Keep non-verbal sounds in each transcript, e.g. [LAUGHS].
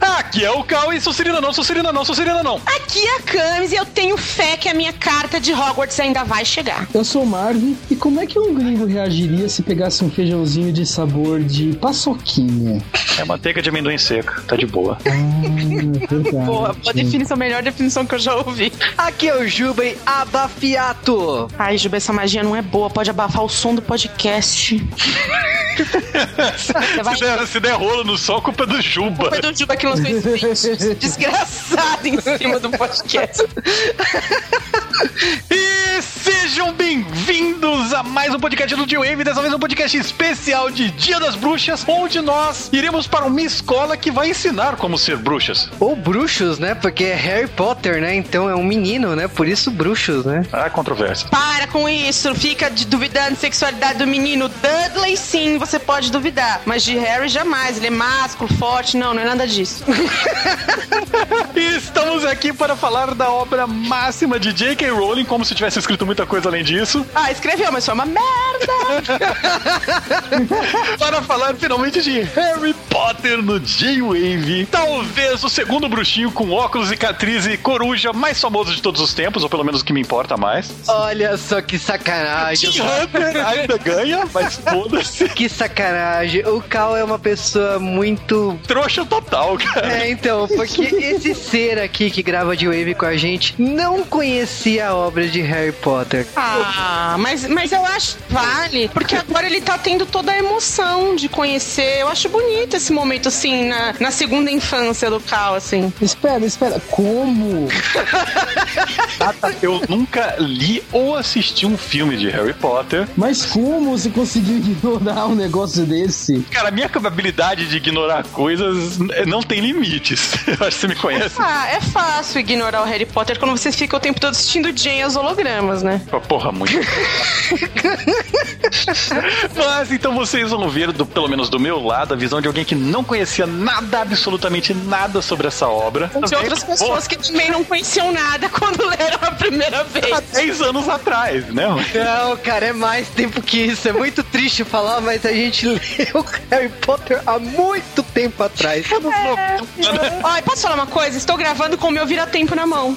Aqui é o Cal e sou Serena não, sou Serena não, sou Serena não. Aqui é a Camis e eu tenho fé que a minha carta de Hogwarts ainda vai chegar. Eu sou o Marvin e como é que um gringo reagiria se pegasse um feijãozinho de sabor de paçoquinha? É manteiga de amendoim seca, tá de boa. Ah, verdade. [LAUGHS] Boa, boa definição, melhor definição que eu já ouvi. Aqui é o Jubem Abafiato. Ai, Juba, essa magia não é boa, pode abafar o som do podcast. [LAUGHS] Você vai... Se der, se der rolo no sol, culpa é do Juba. Foi do Juba que lançou esse vídeo desgraçado em cima do podcast. [LAUGHS] E sejam bem-vindos a mais um podcast do J-Wave, dessa vez um podcast especial de Dia das Bruxas, onde nós iremos para uma escola que vai ensinar como ser bruxas. Ou bruxos, né? Porque é Harry Potter, né? Então é um menino, né? Por isso bruxos, né? Ah, controvérsia. Para com isso, fica de duvidando sexualidade do menino. Dudley, sim, você pode duvidar. Mas de Harry, jamais. Ele é másculo, forte, não, não é nada disso. [LAUGHS] E estamos aqui para falar da obra máxima de J.K. Rowling, como se tivesse escrito muita coisa além disso. Ah, escreveu, mas foi uma merda. [LAUGHS] para falar finalmente de Harry Potter no J-Wave. Talvez o segundo bruxinho com óculos, cicatriz e coruja mais famoso de todos os tempos, ou pelo menos o que me importa mais. Olha só que sacanagem. Tim Hunter ainda ganha, mas foda-se. Que sacanagem. O Cal é uma pessoa muito. Trouxa total, cara. É, então, porque esse ser aqui que grava de Wave com a gente não conhecia a obra de Harry Potter. Ah, mas, mas eu acho vale, porque agora ele tá tendo toda a emoção de conhecer. Eu acho bonito esse momento, assim, na, na segunda infância do Cal, assim. Espera, espera, como? Eu nunca li ou assisti um filme de Harry Potter. Mas como você conseguiu ignorar um negócio desse? Cara, a minha habilidade de ignorar coisas não tem limites. [LAUGHS] Eu acho que você me conhece. Ah, é fácil ignorar o Harry Potter quando você fica o tempo todo assistindo Jane e os hologramas, né? Porra, muito. [LAUGHS] Mas então vocês vão ver, do, pelo menos do meu lado, a visão de alguém que não conhecia nada, absolutamente nada sobre essa obra. De outras pessoas que também não conheciam nada quando [LAUGHS] leram a primeira Há vez. 10 anos atrás, né? Não, cara, é mais tempo que isso. É muito triste falar, mas a gente [LAUGHS] leu Harry Potter há muito tempo atrás. Olha, posso falar uma coisa? Estou gravando com o meu vira-tempo na mão.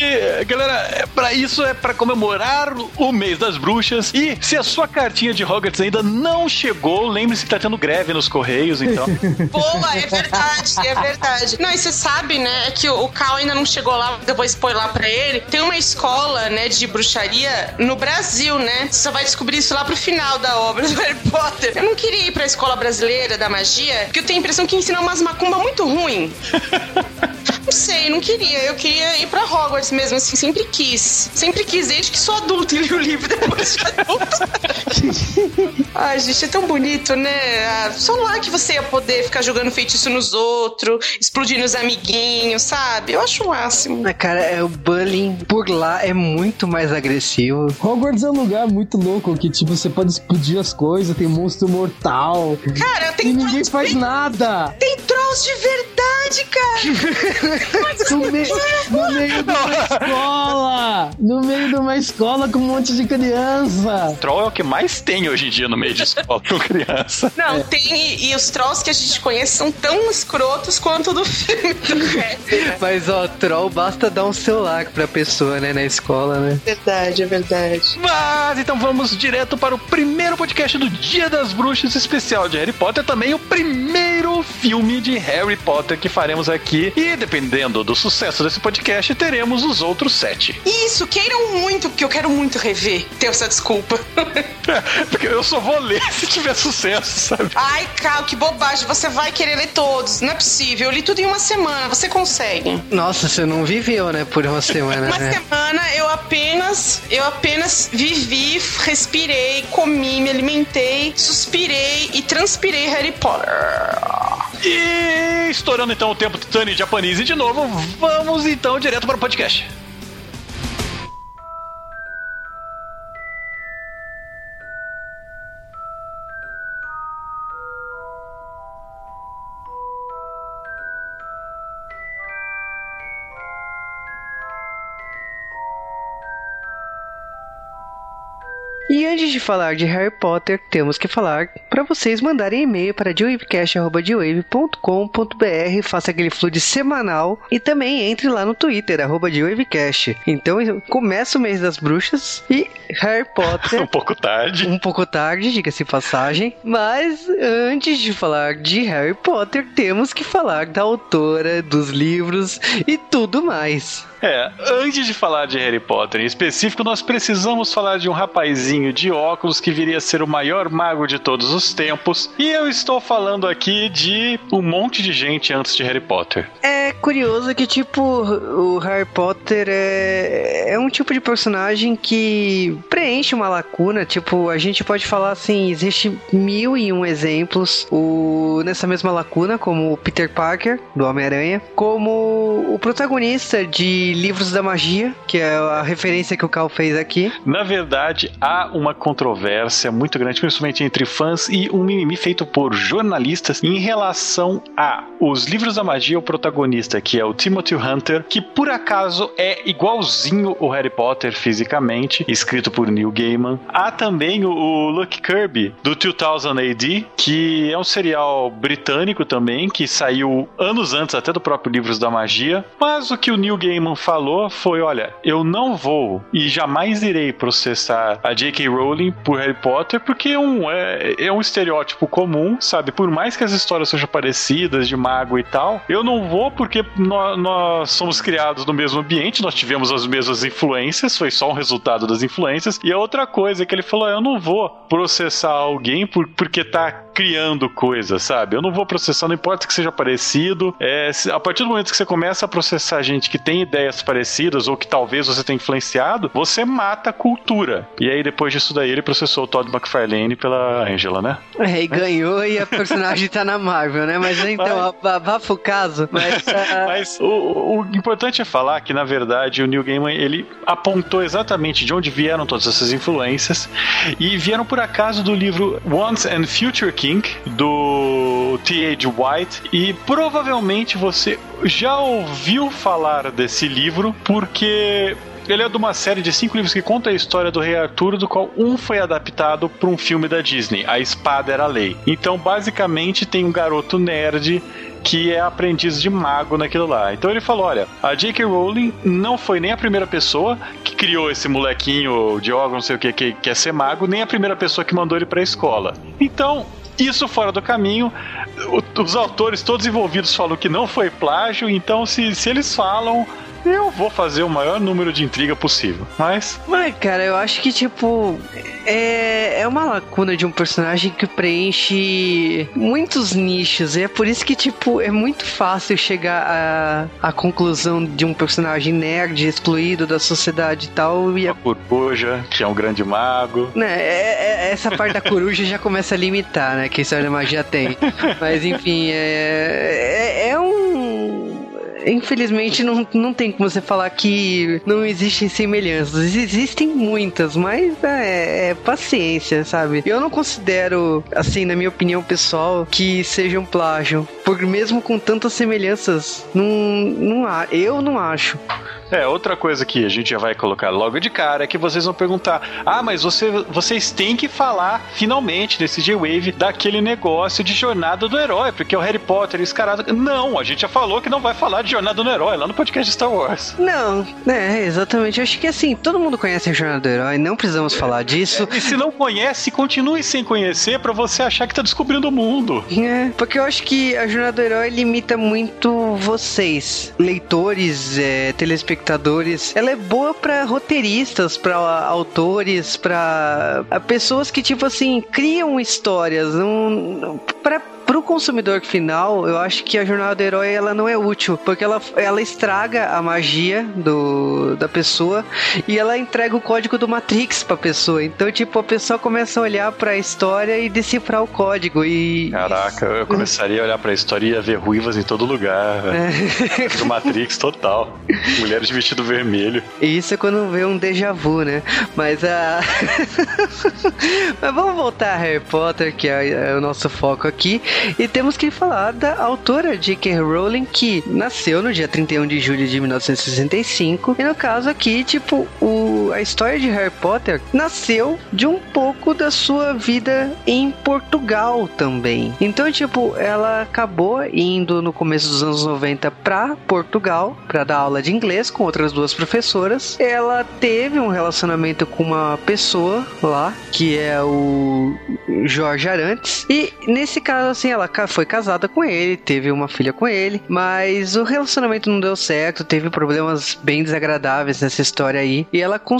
E, galera, é pra isso é pra comemorar o mês das bruxas. E se a sua cartinha de Hogwarts ainda não chegou, lembre-se que tá tendo greve nos Correios, então. [LAUGHS] Boa, é verdade, é verdade. Não, e você sabe, né, que o, Cal ainda não chegou lá, eu vou spoiler pra ele. Tem uma escola, né, de bruxaria no Brasil, né? Você só vai descobrir isso lá pro final da obra do Harry Potter. Eu não queria ir pra escola brasileira da magia, porque eu tenho a impressão que ensina umas macumba muito ruim. [LAUGHS] Não sei, não queria. Eu queria ir pra Hogwarts mesmo, assim, sempre quis. Sempre quis, desde que sou adulto e li o livro depois de adulto. [LAUGHS] Ai, gente, é tão bonito, né? Ah, Só lá que você ia poder ficar jogando feitiço nos outros, explodindo os amiguinhos, sabe? Eu acho o máximo. Ah, Cara, é, o bullying por lá é muito mais agressivo. Hogwarts é um lugar muito louco que, tipo, você pode explodir as coisas, tem monstro mortal. Cara, tem E ninguém trolls- faz tem, nada. tem trolls de verdade, cara. [LAUGHS] No, me- no meio de uma escola! No meio de uma escola com um monte de criança! Troll é o que mais tem hoje em dia no meio de escola com criança. Não, tem. E, os trolls que a gente conhece são tão escrotos quanto do filme do? [LAUGHS] Mas, ó, troll basta dar um celular pra pessoa, né, na escola, né? Verdade, é verdade. Mas então vamos direto para o primeiro podcast do Dia das Bruxas especial de Harry Potter, também o primeiro filme de Harry Potter que faremos aqui. E dependendo do sucesso desse podcast, teremos os outros sete. Isso, queiram muito, porque eu quero muito rever. Ter essa desculpa. [LAUGHS] Porque eu só vou ler se tiver sucesso, sabe? Ai, Cal, que bobagem. Você vai querer ler todos. Não é possível. Eu li tudo em uma semana. Você consegue. Nossa, você não viveu, né, por uma semana, Uma né? semana eu apenas, eu apenas vivi, respirei, comi, me alimentei, suspirei e transpirei Harry Potter. E estourando então o tempo Titani Japanese de novo, vamos então direto para podcast. E antes de falar de Harry Potter, temos que falar para vocês mandarem e-mail para dewavecast.com.br, faça aquele fluid semanal e também entre lá no Twitter, arroba dewavecast. Então começa o mês das bruxas e Harry Potter. [LAUGHS] um pouco tarde. Um pouco tarde, diga-se passagem. Mas antes de falar de Harry Potter, temos que falar da autora, dos livros e tudo mais. É, antes de falar de Harry Potter em específico, nós precisamos falar de um rapazinho de óculos que viria a ser o maior mago de todos os tempos. E eu estou falando aqui de um monte de gente antes de Harry Potter. É curioso que, tipo, o Harry Potter é, é um tipo de personagem que preenche uma lacuna. Tipo, a gente pode falar assim: existe mil e um exemplos o, nessa mesma lacuna, como o Peter Parker, do Homem-Aranha, como o protagonista de Livros da Magia, que é a referência que o Cal fez aqui. Na verdade, há uma controvérsia muito grande, principalmente entre fãs, e um mimimi feito por jornalistas em relação a os Livros da Magia, o protagonista, que é o Timothy Hunter, que por acaso é igualzinho o Harry Potter fisicamente, escrito por Neil Gaiman. Há também o, o Luke Kirby, do 2000 AD, que é um serial britânico também, que saiu anos antes até do próprio Livros da Magia. Mas o que o Neil Gaiman falou foi: olha, eu não vou e jamais irei processar a J.K. Rowling por Harry Potter, porque um, é, é um estereótipo comum, sabe? Por mais que as histórias sejam parecidas, de mago e tal, eu não vou porque nós, nós somos criados no mesmo ambiente, nós tivemos as mesmas influências, foi só um resultado das influências. E a outra coisa é que ele falou: eu não vou processar alguém por, porque tá criando coisas, sabe? Eu não vou processar, não importa que seja parecido. É, a partir do momento que você começa a processar gente que tem ideias parecidas ou que talvez você tenha influenciado, você mata a cultura. E aí, depois disso daí, ele processou o Todd McFarlane pela Angela, né? É, e ganhou e a personagem tá na Marvel, né? Mas [LAUGHS] então, abafa o caso. Mas, uh... [LAUGHS] mas o, o, importante é falar que, na verdade, o Neil Gaiman, ele apontou exatamente de onde vieram todas essas influências e vieram por acaso do livro Once and Future King do T.H. White, e provavelmente você já ouviu falar desse livro porque ele é de uma série de cinco livros que conta a história do Rei Arthur, do qual um foi adaptado para um filme da Disney, A Espada Era a Lei. Então, basicamente, tem um garoto nerd que é aprendiz de mago naquilo lá. Então ele falou: olha, a J.K. Rowling não foi nem a primeira pessoa que criou esse molequinho de órgão, não sei o que, que quer ser mago, nem a primeira pessoa que mandou ele pra escola. Então, isso fora do caminho, os autores todos envolvidos falam que não foi plágio, então se, se eles falam, eu vou fazer o maior número de intriga possível. Mas. Mas, cara, eu acho que, tipo, é, é uma lacuna de um personagem que preenche muitos nichos. E é por isso que, tipo, é muito fácil chegar à, à conclusão de um personagem nerd, excluído da sociedade e tal. E a coruja, que é um grande mago. Né, é, é, essa parte da coruja já começa a limitar, né? Que a história da magia tem. [LAUGHS] Mas, enfim, é, é, é um infelizmente não, não tem como você falar que não existem semelhanças. Existem muitas, mas é, é paciência, sabe? Eu não considero, assim, na minha opinião pessoal, que seja um plágio. Porque mesmo com tantas semelhanças, não, não há, eu não acho. É, outra coisa que a gente já vai colocar logo de cara é que vocês vão perguntar: ah, mas você, vocês têm que falar finalmente desse J-Wave daquele negócio de jornada do herói, porque é o Harry Potter escarado. Não, a gente já falou que não vai falar de jornada do herói lá no podcast Star Wars. Não, é, exatamente. Eu acho que assim, todo mundo conhece a jornada do herói, não precisamos é, falar disso. É, e se não conhece, continue sem conhecer para você achar que tá descobrindo o mundo. É, porque eu acho que a jornada do herói limita muito vocês, leitores, é, telespectadores espectadores. Ela é boa para roteiristas, para autores, para pessoas que tipo assim criam histórias, não para pro consumidor final, eu acho que a jornada do herói ela não é útil, porque ela, ela estraga a magia do, da pessoa e ela entrega o código do Matrix pra pessoa. Então, tipo, a pessoa começa a olhar pra história e decifrar o código e... Caraca, eu começaria a olhar pra história e ia ver ruivas em todo lugar, é. Do Matrix total. Mulheres de vestido vermelho. Isso é quando vê um déjà vu, né? Mas a... [LAUGHS] Mas vamos voltar a Harry Potter, que é, é o nosso foco aqui. E temos que falar da autora J.K. Rowling, que nasceu no dia 31 de julho de 1965. E no caso aqui, tipo, o a história de Harry Potter nasceu de um pouco da sua vida em Portugal também. Então, tipo, ela acabou indo no começo dos anos 90 para Portugal para dar aula de inglês com outras duas professoras. Ela teve um relacionamento com uma pessoa lá, que é o Jorge Arantes, e nesse caso, assim, ela foi casada com ele, teve uma filha com ele, mas o relacionamento não deu certo, teve problemas bem desagradáveis nessa história aí, e ela conseguiu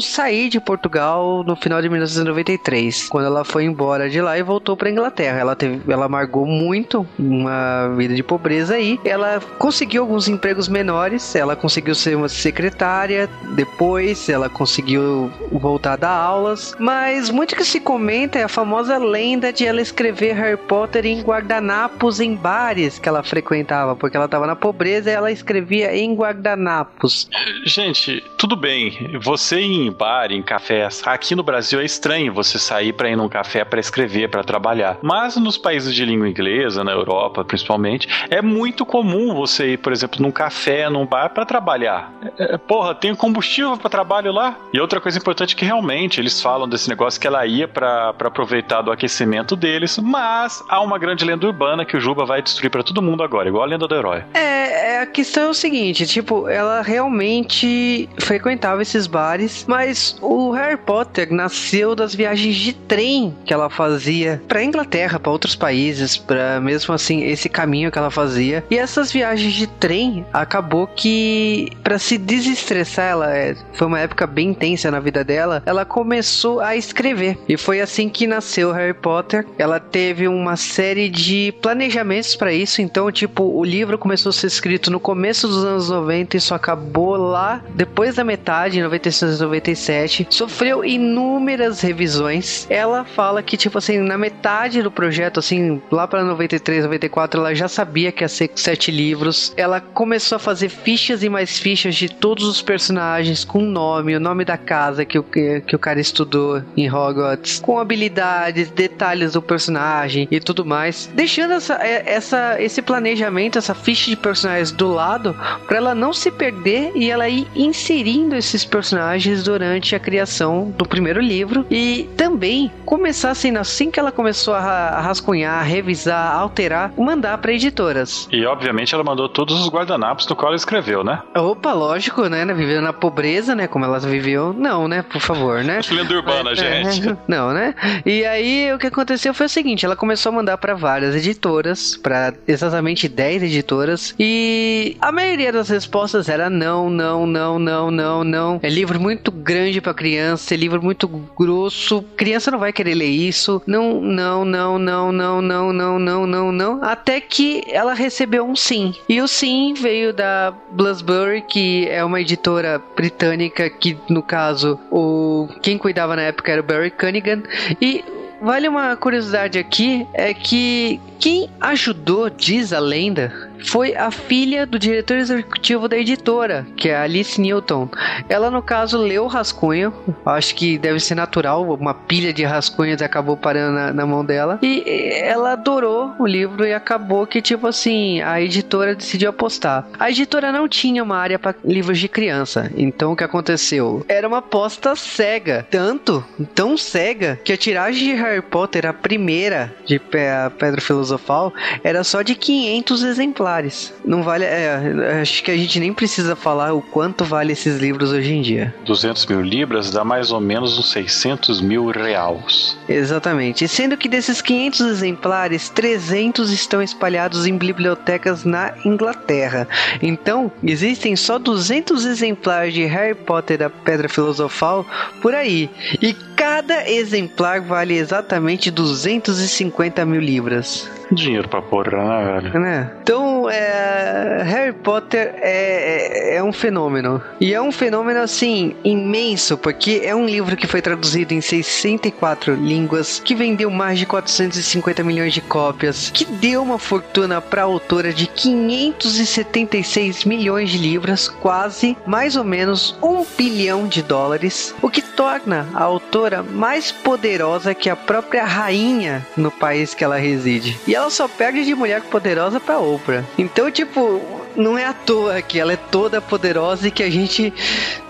sair de Portugal no final de 1993, quando ela foi embora de lá e voltou para Inglaterra. Ela teve, ela amargou muito uma vida de pobreza aí. Ela conseguiu alguns empregos menores, ela conseguiu ser uma secretária, depois ela conseguiu voltar a dar aulas, mas muito que se comenta é a famosa lenda de ela escrever Harry Potter em guardanapos em bares que ela frequentava, porque ela estava na pobreza e ela escrevia em guardanapos. Gente, tudo bem, você ir em bar, em cafés, aqui no Brasil é estranho você sair para ir num café para escrever, para trabalhar. Mas nos países de língua inglesa, na Europa principalmente, é muito comum você ir, por exemplo, num café, num bar para trabalhar. É, é, porra, tem combustível para trabalho lá. E outra coisa importante é que realmente eles falam desse negócio que ela ia para aproveitar do aquecimento deles, mas há uma grande lenda urbana que o Juba vai destruir para todo mundo agora, igual a lenda do herói. É, é, a questão é o seguinte, tipo, ela realmente frequentava esses bares, mas o Harry Potter nasceu das viagens de trem que ela fazia para Inglaterra, para outros países, para mesmo assim esse caminho que ela fazia. E essas viagens de trem acabou que para se desestressar, ela é, foi uma época bem intensa na vida dela, ela começou a escrever. E foi assim que nasceu Harry Potter. Ela teve uma série de planejamentos para isso, então tipo, o livro começou a ser escrito no começo dos anos 90 e só acabou lá depois da metade, em 96 97. Sofreu inúmeras revisões. Ela fala que tipo assim, na metade do projeto assim, lá para 93, 94, ela já sabia que ia ser sete livros. Ela começou a fazer fichas e mais fichas de todos os personagens com nome, o nome da casa que o, que o cara estudou em Hogwarts, com habilidades, detalhes do personagem e tudo mais, deixando essa, é, essa, esse planejamento, essa ficha de personagens do lado, para ela não se perder e ela ir inserindo esses personagens durante a criação do primeiro livro e também começar assim, que ela começou a, a rascunhar, revisar, alterar, mandar para editoras. E obviamente ela mandou todos os guardanapos do qual ela escreveu, né? Opa, lógico, né? Vivendo na pobreza, né? Como ela viveu. Não, né? Por favor, né? [LAUGHS] Lenda urbana, é, gente. É, [LAUGHS] não, né? E aí o que aconteceu foi o seguinte: ela começou a mandar para várias editoras, para exatamente 10 editoras, e a maioria das respostas era não, não, não, não, não, não. É livro muito grande para criança, é livro muito grosso, criança não vai querer ler isso. Não, não, não, não, não, não, não, não, não, não. Até que ela recebeu um sim. E o sim veio da Bloomsbury, que é uma editora britânica que, no caso, o quem cuidava na época era o Barry Cunningham. E vale uma curiosidade aqui, é que quem ajudou, diz a lenda, foi a filha do diretor executivo da editora, que é Alice Newton. Ela, no caso, leu o rascunho, acho que deve ser natural, uma pilha de rascunhos acabou parando na, na mão dela, e ela adorou o livro e acabou que, tipo assim, a editora decidiu apostar. A editora não tinha uma área para livros de criança, então o que aconteceu? Era uma aposta cega, tanto, tão cega, que a tiragem de Harry Potter, a primeira de Pedra Filosofal, era só de 500 exemplares exemplares. Não vale. É, acho que a gente nem precisa falar o quanto vale esses livros hoje em dia. 200 mil libras dá mais ou menos uns 600 mil reais. Exatamente. Sendo que desses 500 exemplares, 300 estão espalhados em bibliotecas na Inglaterra. Então, existem só 200 exemplares de Harry Potter da Pedra Filosofal por aí. E cada exemplar vale exatamente 250 mil libras. Dinheiro pra porra, né, velho? Né? Então, é, Harry Potter é, é, é, um fenômeno. E é um fenômeno, assim, imenso, porque é um livro que foi traduzido em 64 línguas, que vendeu mais de 450 milhões de cópias, que deu uma fortuna pra autora de 576 milhões de libras, quase, mais ou menos, um bilhão de dólares, o que torna a autora mais poderosa que a própria rainha no país que ela reside. E ela só perde de mulher poderosa pra Oprah. Então, tipo, não é à toa que ela é toda poderosa e que a gente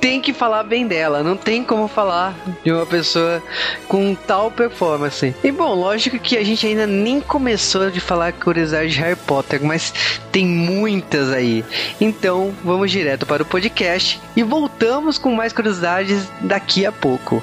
tem que falar bem dela. Não tem como falar de uma pessoa com tal performance. E bom, lógico que a gente ainda nem começou de falar curiosidade de Harry Potter, mas tem muitas aí. Então vamos direto para o podcast e voltamos com mais curiosidades daqui a pouco.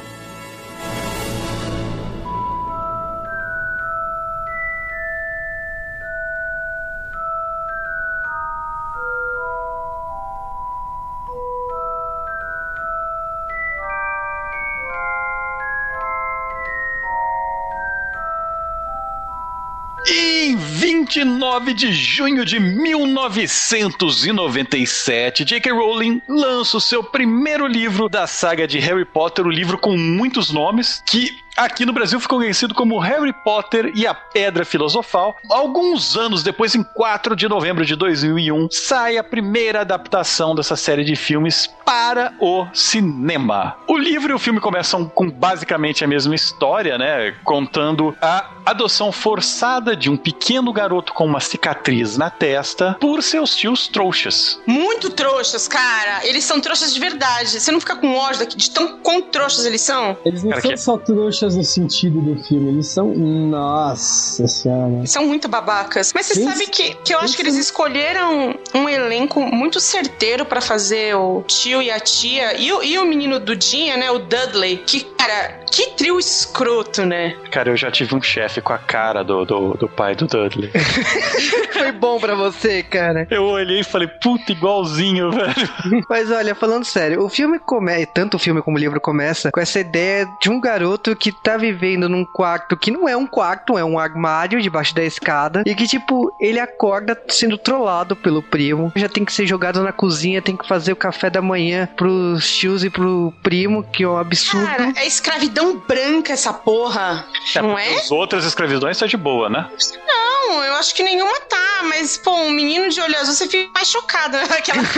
29 de junho de 1997, J.K. Rowling lança o seu primeiro livro da saga de Harry Potter, o um livro com muitos nomes, que aqui no Brasil ficou conhecido como Harry Potter e a Pedra Filosofal. Alguns anos depois, em 4 de novembro de 2001, sai a primeira adaptação dessa série de filmes para o cinema. O livro e o filme começam com basicamente a mesma história, né? Contando a adoção forçada de um pequeno garoto com uma cicatriz na testa por seus tios trouxas. Muito trouxas, cara. Eles são trouxas de verdade. Você não fica com ódio de tão quão trouxas eles são? Eles não Cara, são que- só trouxas no sentido do filme, eles são. Nossa senhora. São muito babacas. Mas você sabe que, que eu acho que eles escolheram um elenco muito certeiro pra fazer o tio e a tia. E o, e o menino Dudinha, né? O Dudley. Que, cara, que trio escroto, né? Cara, eu já tive um chefe com a cara do, do, do pai do Dudley. [LAUGHS] Foi bom pra você, cara. Eu olhei e falei, puta, igualzinho, velho. [LAUGHS] Mas olha, falando sério, o filme começa, tanto o filme como o livro começa com essa ideia de um garoto que tá vivendo num quarto que não é um quarto, é um armário debaixo da escada e que tipo, ele acorda sendo trollado pelo primo, já tem que ser jogado na cozinha, tem que fazer o café da manhã pros tios e pro primo, que é um absurdo. Cara, é escravidão branca essa porra. Não é? As outras escravidões tá de boa, né? Não, eu acho que nenhuma tá, mas, pô, um menino de olho azul, você fica mais chocada [LAUGHS] naquela. [LAUGHS]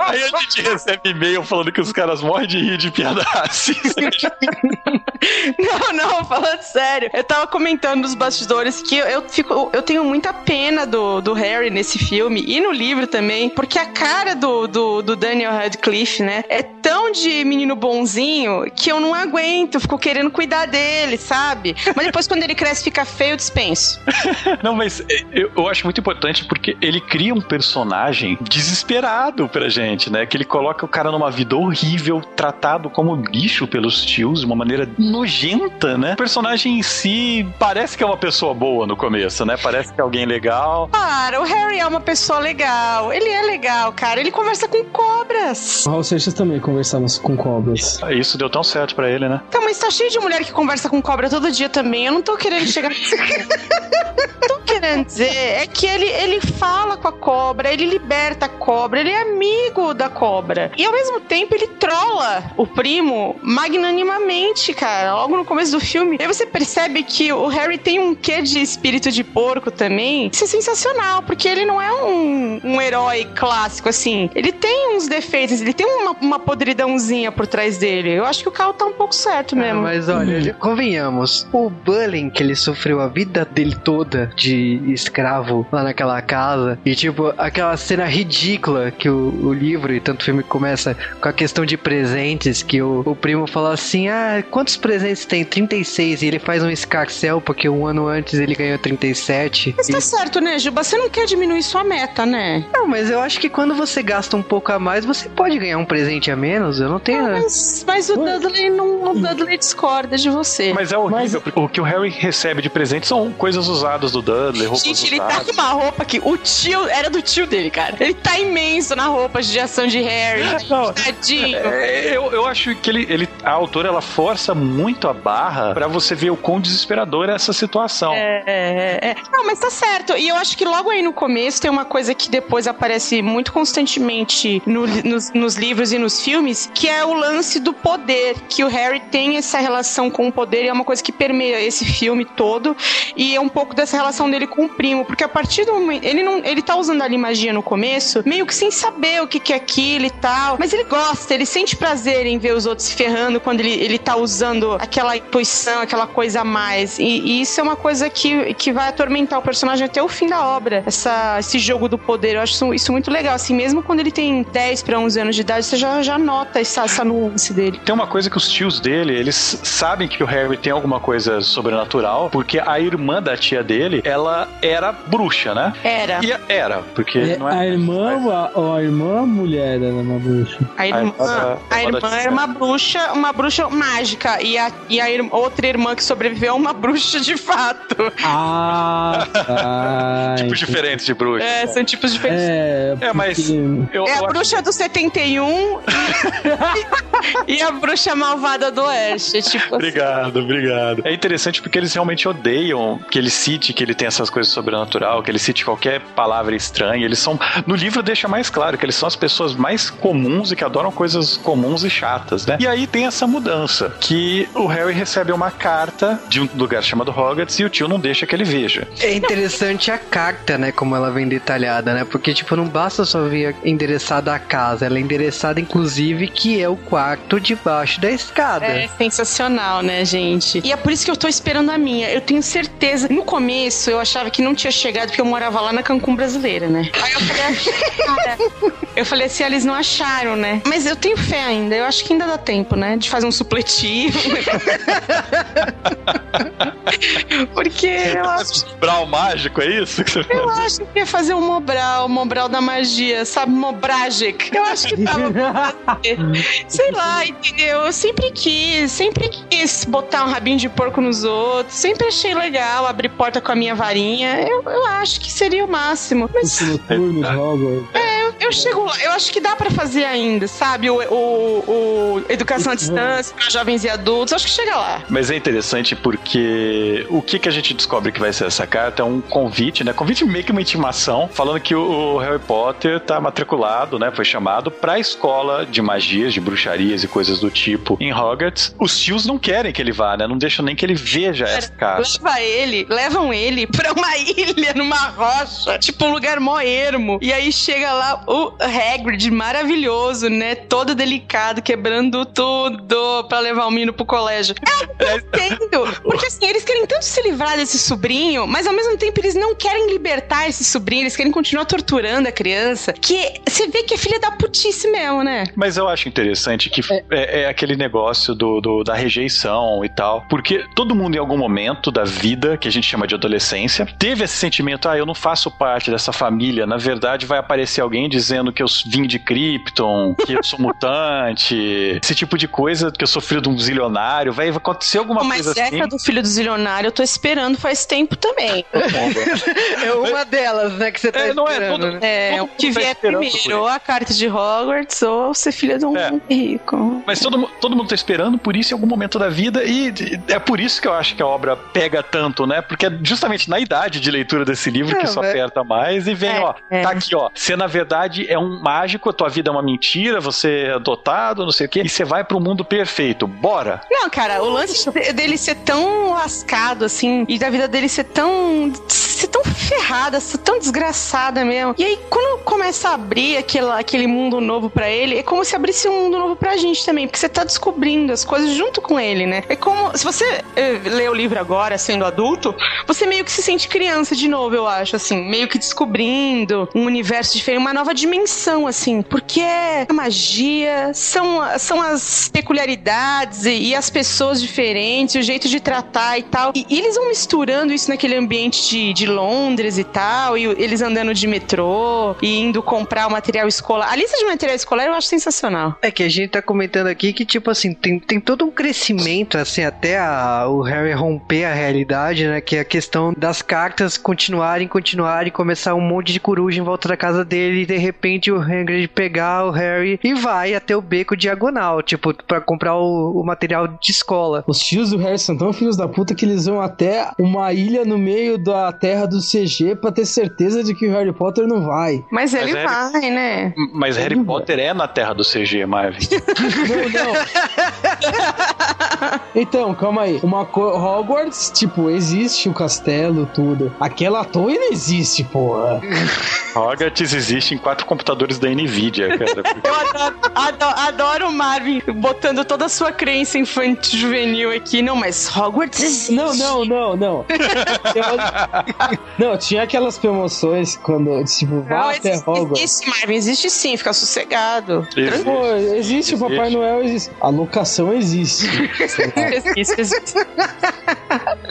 Aí a gente recebe e-mail falando que os caras morrem de rir de piada racista. [LAUGHS] Não, não, falando sério. Eu tava comentando nos bastidores que eu, eu fico, eu tenho muita pena do, do Harry nesse filme e no livro também, porque a cara do, do, do Daniel Radcliffe, né, é tão de menino bonzinho que eu não aguento, fico querendo cuidar dele, sabe? Mas depois quando ele cresce fica feio, eu dispenso. [LAUGHS] Não, mas eu, eu acho muito importante porque ele cria um personagem desesperado pra gente, né? Que ele coloca o cara numa vida horrível, tratado como lixo pelos tios, de uma maneira nojenta, né? O personagem em si parece que é uma pessoa boa no começo, né? Parece que é alguém legal. Para, o Harry é uma pessoa legal. Ele é legal, cara. Ele conversa com cobras. O Raul Seixas também conversamos com cobras. Isso deu tão certo pra ele, né? Então, mas tá cheio de mulher que conversa com cobra todo dia também. Eu não tô querendo chegar. tô querendo dizer é que ele, ele fala com a cobra, ele liberta a cobra, ele é amigo da cobra. E ao mesmo tempo ele trola o primo magnanimamente, cara. Logo no começo do filme. Aí você percebe que o Harry tem um quê de espírito de porco também. Isso é sensacional, porque ele não é um, um herói clássico, assim. Ele tem uns defeitos, ele tem uma, uma podridãozinha por trás dele. Eu acho que o Cal tá um pouco certo mesmo. Ah, mas olha, convenhamos, o bullying que ele sofreu a vida dele toda de escravo lá naquela casa, e tipo, aquela cena ridícula que o, o livro e tanto filme começa com a questão de presentes, que o, o primo fala assim: Ah, quantos presentes tem? 36, e ele faz um escarcel porque um ano antes ele ganhou 37. Mas tá E- certo, né, Juba? Você não quer diminuir sua meta, né? Não, mas eu acho que quando você gasta um pouco a mais, você pode ganhar um presente a menos. Eu não tenho. Mas, mas o Dudley não. O Dudley discorda de você. Mas é horrível, Mas- porque o que o Harry recebe de presente são coisas usadas do Dudley, roupas Gente, ele tá usadas. com uma roupa que o tio era do tio dele, cara. Ele tá imenso na roupa de ação de Harry. Não, Tadinho. É, eu, eu acho que ele, ele, a autora ela força muito a barra pra você ver o quão desesperadora é essa situação. É, é, é. Não, mas tá certo. E eu acho que logo aí no começo tem uma coisa que depois aparece muito constantemente no- nos, nos livros e nos filmes, que é o lance do poder. Que o Harry tem essa relação com o poder e é uma coisa que permeia esse filme todo. E é um pouco dessa relação dele com o primo, porque a partir do momento. Ele não. Ele tá usando ali magia no começo, meio que sem saber o que, que é aquilo e tal. Mas ele gosta, ele sente prazer em ver os outros se ferrando quando ele, ele tá usando aquela intuição, aquela coisa a mais. E, e isso é uma coisa que, que vai atormentar o personagem até o fim da obra. Essa, esse jogo do poder. Eu acho isso, isso muito legal. Assim, mesmo quando ele tem 10 para 11 anos de idade, você já, já nota essa, essa nuance dele. Tem uma coisa que os tios dele, eles sabem que o Harry tem alguma coisa sobrenatural, porque a irmã da tia dele, ela era bruxa, né? Era. E era, porque É, não é. a irmã, ou a, a irmã mulher era uma bruxa? A irmã, irmã da- a a irmã era uma bruxa, uma bruxa mágica. E a, e a ir- outra irmã que sobreviveu é uma bruxa de fato. Ah, tá. [LAUGHS] Tipos diferentes de bruxa. É, são tipos diferentes. É, É, mas porque- eu, É a eu bruxa do 71 e, [LAUGHS] e a bruxa malvada do Oeste. É tipo assim. Obrigado, obrigado. É interessante porque eles realmente odeiam que ele cite que ele tem essas coisas sobrenatural, que ele cite qualquer palavra estranha. Eles são. No livro deixa mais claro que eles são as pessoas mais comuns e que adoram coisas comuns e chatas, né? E aí tem essa mudança: que o Harry recebe uma carta de um lugar chamado Hogwarts e o tio não deixa que ele veja. É interessante a carta, né? Como ela vem detalhada, né? Porque, tipo, não basta só vir endereçada a casa, ela é endereçada, inclusive, que é o quarto debaixo da escada. É sensacional, né, gente? E é por isso que eu tô esperando a minha. Eu tenho certeza. No começo eu achava que não tinha chegado porque eu morava lá na Cancún brasileira, né? Aí eu falei, [LAUGHS] cara, eu falei assim, ah, eles não acharam, né? Mas eu tenho fé ainda. Eu acho que ainda dá tempo, né? De fazer um supletivo. [LAUGHS] porque eu acho, Brau mágico, é isso? que você eu acho que ia fazer um Mobral, Mobral da magia, sabe? Mobragic. Eu acho que tava [LAUGHS] Sei lá, entendeu? Eu sempre quis, sempre quis botar um rabinho de porco nos outros, sempre achei legal abrir porta com a minha varinha. Eu, eu acho que seria o máximo. Mas noturno, Hogwarts. eu, eu chego lá, eu acho que dá pra fazer ainda, sabe? O, o, o educação à distância para jovens e adultos, acho que chega lá. Mas é interessante porque o que, que a gente descobre que vai ser essa carta é um convite, né? Convite meio que uma intimação, falando que o, Harry Potter tá matriculado, né? Foi chamado pra escola de magias, de bruxarias e coisas do tipo em Hogwarts. Os tios não querem que ele vá, né? Não deixam nem que ele veja essa carta. Leva ele, levam ele pra uma [LAUGHS] ilha, numa rocha, tipo um lugar mó ermo. E aí chega lá o Hagrid, maravilhoso, né? Todo delicado, quebrando tudo pra levar o menino pro colégio. Eu entendo. Porque assim, eles querem tanto se livrar desse sobrinho, mas ao mesmo tempo eles não querem libertar esse sobrinho, eles querem continuar torturando a criança. Que você vê que é filha da putice mesmo, né? Mas eu acho interessante que é, é aquele negócio do, do- da rejeição e tal. Porque todo mundo, em algum momento da vida, que a gente chama de adolescência, teve esse sentimento: ah, eu não faço parte dessa família. Na verdade, vai aparecer alguém dizendo que eu vim de Krypton, que eu sou mutante, esse tipo de coisa, que eu sou filho de um zilionário. Vai acontecer alguma Mas coisa assim. essa do filho do zilionário eu tô esperando faz tempo também. [LAUGHS] É uma delas, né, que você tá É, não é, esperando, todo- né? É, Todo o que tá vier primeiro, ou a carta de Hogwarts, ou ser filha de um É. rico. Mas todo, todo mundo tá esperando por isso em algum momento da vida e é por isso que eu acho que a obra pega tanto, né? Porque é justamente na idade de leitura desse livro que É, isso mas- aperta mais e vem, É, ó, é. tá aqui, ó. Você na verdade é um mágico, a tua vida é uma mentira, você é adotado, não sei o quê, e você vai pro mundo perfeito. Bora! Não, cara, o lance de- dele ser tão lascado, assim, e da vida dele ser tão. Tão ferrada, ser tão desgraçada mesmo. E aí, quando começa a abrir aquele, aquele mundo novo pra ele, é como se abrisse um mundo novo pra gente também, porque você tá descobrindo as coisas junto com ele, né? É como. Se você eh, lê o livro agora, sendo adulto, você meio que se sente criança de novo, eu acho, assim, meio que descobrindo um universo diferente, uma nova dimensão, assim, porque é a magia, são, são as peculiaridades e, e as pessoas diferentes, o jeito de tratar e tal. E, e eles vão misturando isso naquele ambiente de, de Londres e tal, e eles andando de metrô e indo comprar o material escolar. A lista de material escolar eu acho sensacional. É que a gente tá comentando aqui que, tipo assim, tem, tem todo um crescimento, assim, até a- o Harry romper a realidade, né? Que é a questão das cartas continuarem, continuarem, começar um monte de coruja em volta da casa dele e de repente o Hagrid pegar o Harry e vai até o beco diagonal, tipo, pra comprar o, o material de escola. Os tios do Harry são tão filhos da puta que eles vão até uma ilha no meio da terra do CG pra ter certeza de que o Harry Potter não vai. Mas ele Harry- vai, né? Mas Harry Potter é na terra do CG, Marvin. Não, [LAUGHS] não. [LAUGHS] Então, calma aí. Uma co Hogwarts, tipo, existe o castelo, tudo. Aquela torre não existe, porra. [LAUGHS] Hogwarts existe em quatro computadores da Nvidia, cara. Eu adoro, adoro, adoro o Marvin botando toda a sua crença infantil juvenil aqui. Não, mas Hogwarts existe. Não, não, não, não. Eu- não, tinha aquelas promoções quando, tipo, Não, vá até existe, Hogwarts. existe, Marvin, existe sim, fica sossegado. Existe. Pô, existe, o Papai Existe. Noel existe. A locação existe. [LAUGHS] Existe, existe.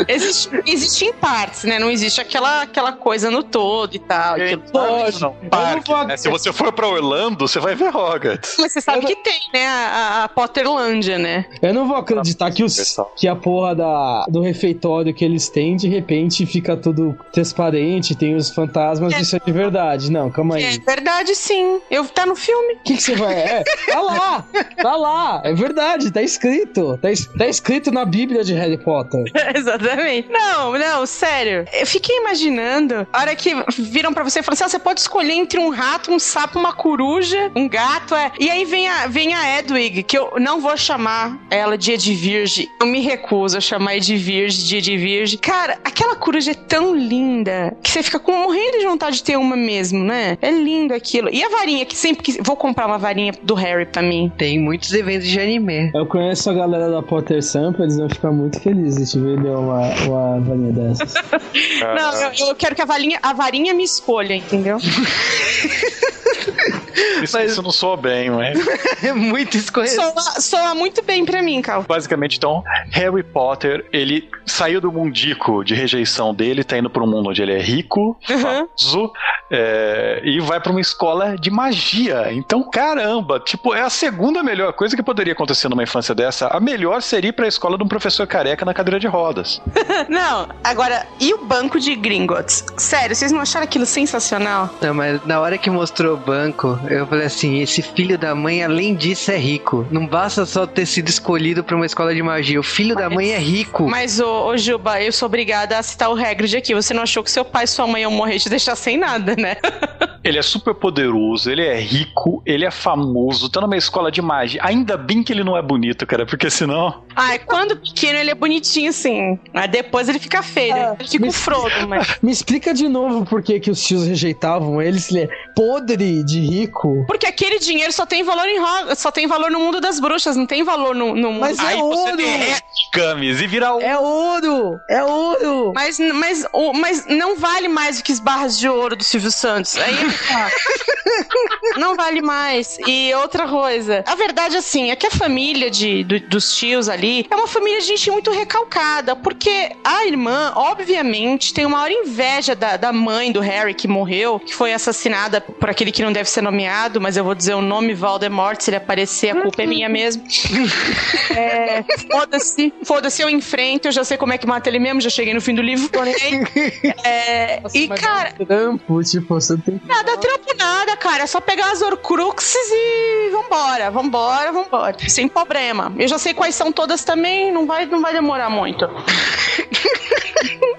existe, existe em partes, né? Não existe aquela, aquela coisa no todo e tal. aquilo- Lógico. Não, parque, vou- né? Se você for pra Orlando, você vai ver Hogwarts. Mas você sabe Eu não- que tem, né? A, a- Potterlândia, né? Eu não vou acreditar que, os, que a porra da, do refeitório que eles têm, de repente, fica tudo transparente, tem os fantasmas, isso é de verdade. Não, calma aí. É verdade, sim. Eu, tá no filme. O que, que você vai. É, tá lá! Tá lá! É verdade, tá escrito. Tá, tá escrito na Bíblia de Harry Potter. [LAUGHS] Exatamente. Não, não, sério. Eu fiquei imaginando a hora que viram pra você e falaram assim: ah, você pode escolher entre um rato, um sapo, uma coruja, um gato. É. E aí vem a, vem a Edwig, que eu não vou chamar ela de Edvirge. Eu me recuso a chamar Edvirge de Edvirge. Cara, aquela coruja é tão linda que você fica com morrendo de vontade de ter uma mesmo, né? É lindo aquilo. E a varinha, que sempre que. Vou comprar uma varinha do Harry pra mim. Tem muitos eventos de anime. Eu conheço a galera da Potter Sample, eles vão ficar muito felizes de vender uma, uma varinha dessas. [LAUGHS] Não, eu, eu quero que a varinha, a varinha me escolha, entendeu? [LAUGHS] Isso, isso não soa bem, mas. [LAUGHS] É muito escorregadio. Soa, soa muito bem pra mim, Cal. Basicamente, então, Harry Potter, ele saiu do mundico de rejeição dele, tá indo pra um mundo onde ele é rico, Uhum. famoso, é, e vai pra uma escola de magia. Então, caramba, tipo, é a segunda melhor coisa que poderia acontecer numa infância dessa. A melhor seria ir pra escola de um professor careca na cadeira de rodas. [LAUGHS] Não, agora, e o banco de Gringotts? Sério, vocês não acharam aquilo sensacional? Não, mas na hora que mostrou o banco, eu falei assim: esse filho da mãe, além disso, é rico. Não basta só ter sido escolhido pra uma escola de magia. O filho da mãe é rico. Mas, ô, ô Juba, eu sou obrigada a citar o Hagrid aqui. Você não achou que seu pai e sua mãe iam morrer e te deixar sem nada, né? [LAUGHS] Ele é super poderoso, ele é rico, ele é famoso, tá numa escola de magia. Ainda bem que ele não é bonito, cara, porque senão. Ai, quando pequeno ele é bonitinho, sim. Mas depois ele fica feio. Ah, ele fica o mas- Frodo, mas... [LAUGHS] Me explica de novo por que, que os tios rejeitavam ele, se ele é podre de rico. Porque aquele dinheiro só tem valor em só tem valor no mundo das bruxas, não tem valor no, no mundo. Mas é Aí você ouro! Camis e vira um. É ouro! É ouro! Mas, mas, mas não vale mais do que as barras de ouro do Silvio Santos. Aí. [LAUGHS] não vale mais. E outra coisa, a verdade assim é que a família de, do- dos tios ali é uma família de gente muito recalcada, porque a irmã, obviamente, tem uma maior inveja da, da mãe do Harry que morreu, que foi assassinada por aquele que não deve ser nomeado, mas eu vou dizer o nome Voldemort, se ele aparecer, a culpa é minha mesmo. É, [LAUGHS] foda-se, foda-se, eu enfrento, eu já sei como é que mata ele mesmo, já cheguei no fim do livro, porém. [LAUGHS] É, e, Mas cara, é um trampo, tipo, você tem que. Nada trampo nada, cara. É só pegar as Horcruxes e vambora, vambora, vambora. Sem problema. Eu já sei quais são todas também, não vai, não vai demorar muito. [LAUGHS]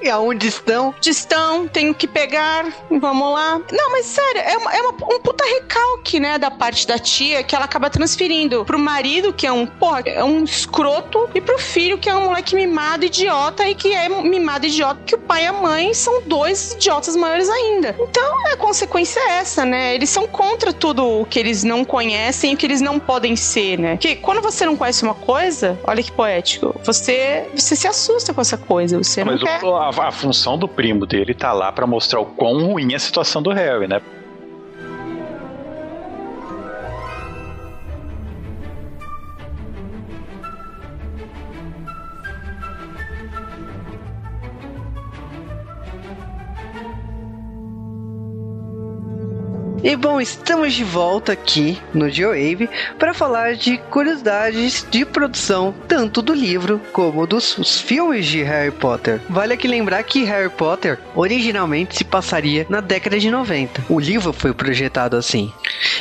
E aonde estão? Onde estão, tenho que pegar, vamos lá. Não, mas sério, é, uma- é uma- um puta recalque, né, da parte da tia, que ela acaba transferindo pro marido, que é um, porra, é um escroto, e pro filho, que é um moleque mimado, idiota, e que é mimado, idiota, que o pai e a mãe são dois idiotas maiores ainda. Então, a consequência é essa, né? Eles são contra tudo o que eles não conhecem e o que eles não podem ser, né? Porque quando você não conhece uma coisa, olha que poético, você, você se assusta com essa coisa, você não Mas quer... o- a, a função do primo dele tá lá pra mostrar o quão ruim é a situação do Harry, né? E bom, estamos de volta aqui no GeoWave para falar de curiosidades de produção, tanto do livro como dos os filmes de Harry Potter. Vale aqui lembrar que Harry Potter originalmente se passaria na década de 90. O livro foi projetado assim.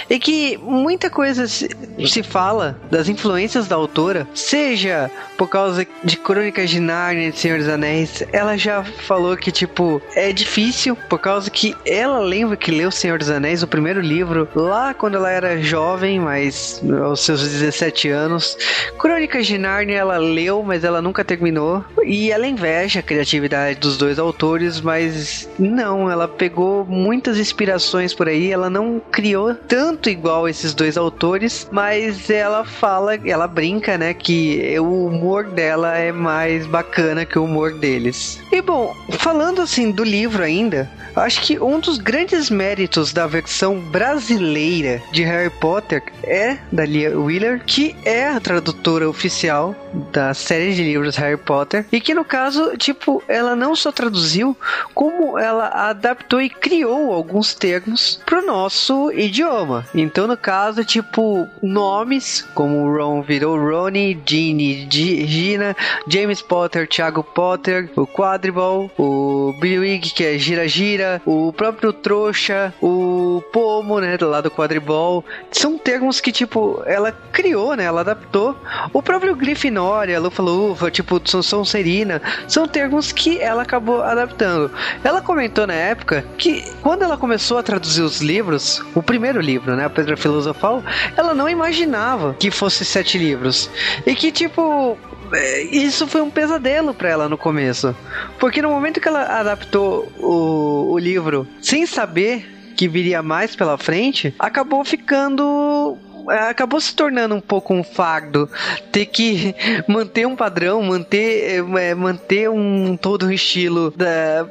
é que muita coisa se, se fala das influências da autora, seja por causa de Crônicas de Narnia, de Senhor dos Anéis, ela já falou que, tipo, é difícil, por causa que ela lembra que leu Senhor dos Anéis, o primeiro livro, lá quando ela era jovem, mas aos seus 17 anos. Crônicas de Narnia ela leu, mas ela nunca terminou. E ela inveja a criatividade dos dois autores, mas não, ela pegou muitas inspirações por aí, ela não criou tanto igual esses dois autores, mas ela fala, ela brinca, né, que o humor dela é mais bacana que o humor deles. E bom, falando assim do livro ainda, acho que um dos grandes méritos da versão brasileira de Harry Potter é da Lia Wheeler, que é a tradutora oficial da série de livros Harry Potter, e que no caso, tipo, ela não só traduziu, como ela adaptou e criou alguns termos pro nosso idioma. Então, no caso, tipo, nomes como Ron virou Ronnie, Ginny, Gina, James Potter, Thiago Potter, o Quadribol, o Bilwig, que é Gira Gira, o próprio Trouxa, o Pomo, né, do lado do Quadribol. São termos que, tipo, ela criou, né, ela adaptou. O próprio Grifinória, Lufa-Lufa, tipo, Sonserina, são termos que ela acabou adaptando. Ela comentou na época que quando ela começou a traduzir os livros, o primeiro livro, né, a Pedra Filosofal, ela não imaginava que fosse sete livros. E que, tipo, é, isso foi um pesadelo para ela no começo. Porque no momento que ela adaptou o, o livro sem saber que viria mais pela frente, acabou ficando acabou se tornando um pouco um fardo ter que [LAUGHS] manter um padrão, manter, é, manter um todo um estilo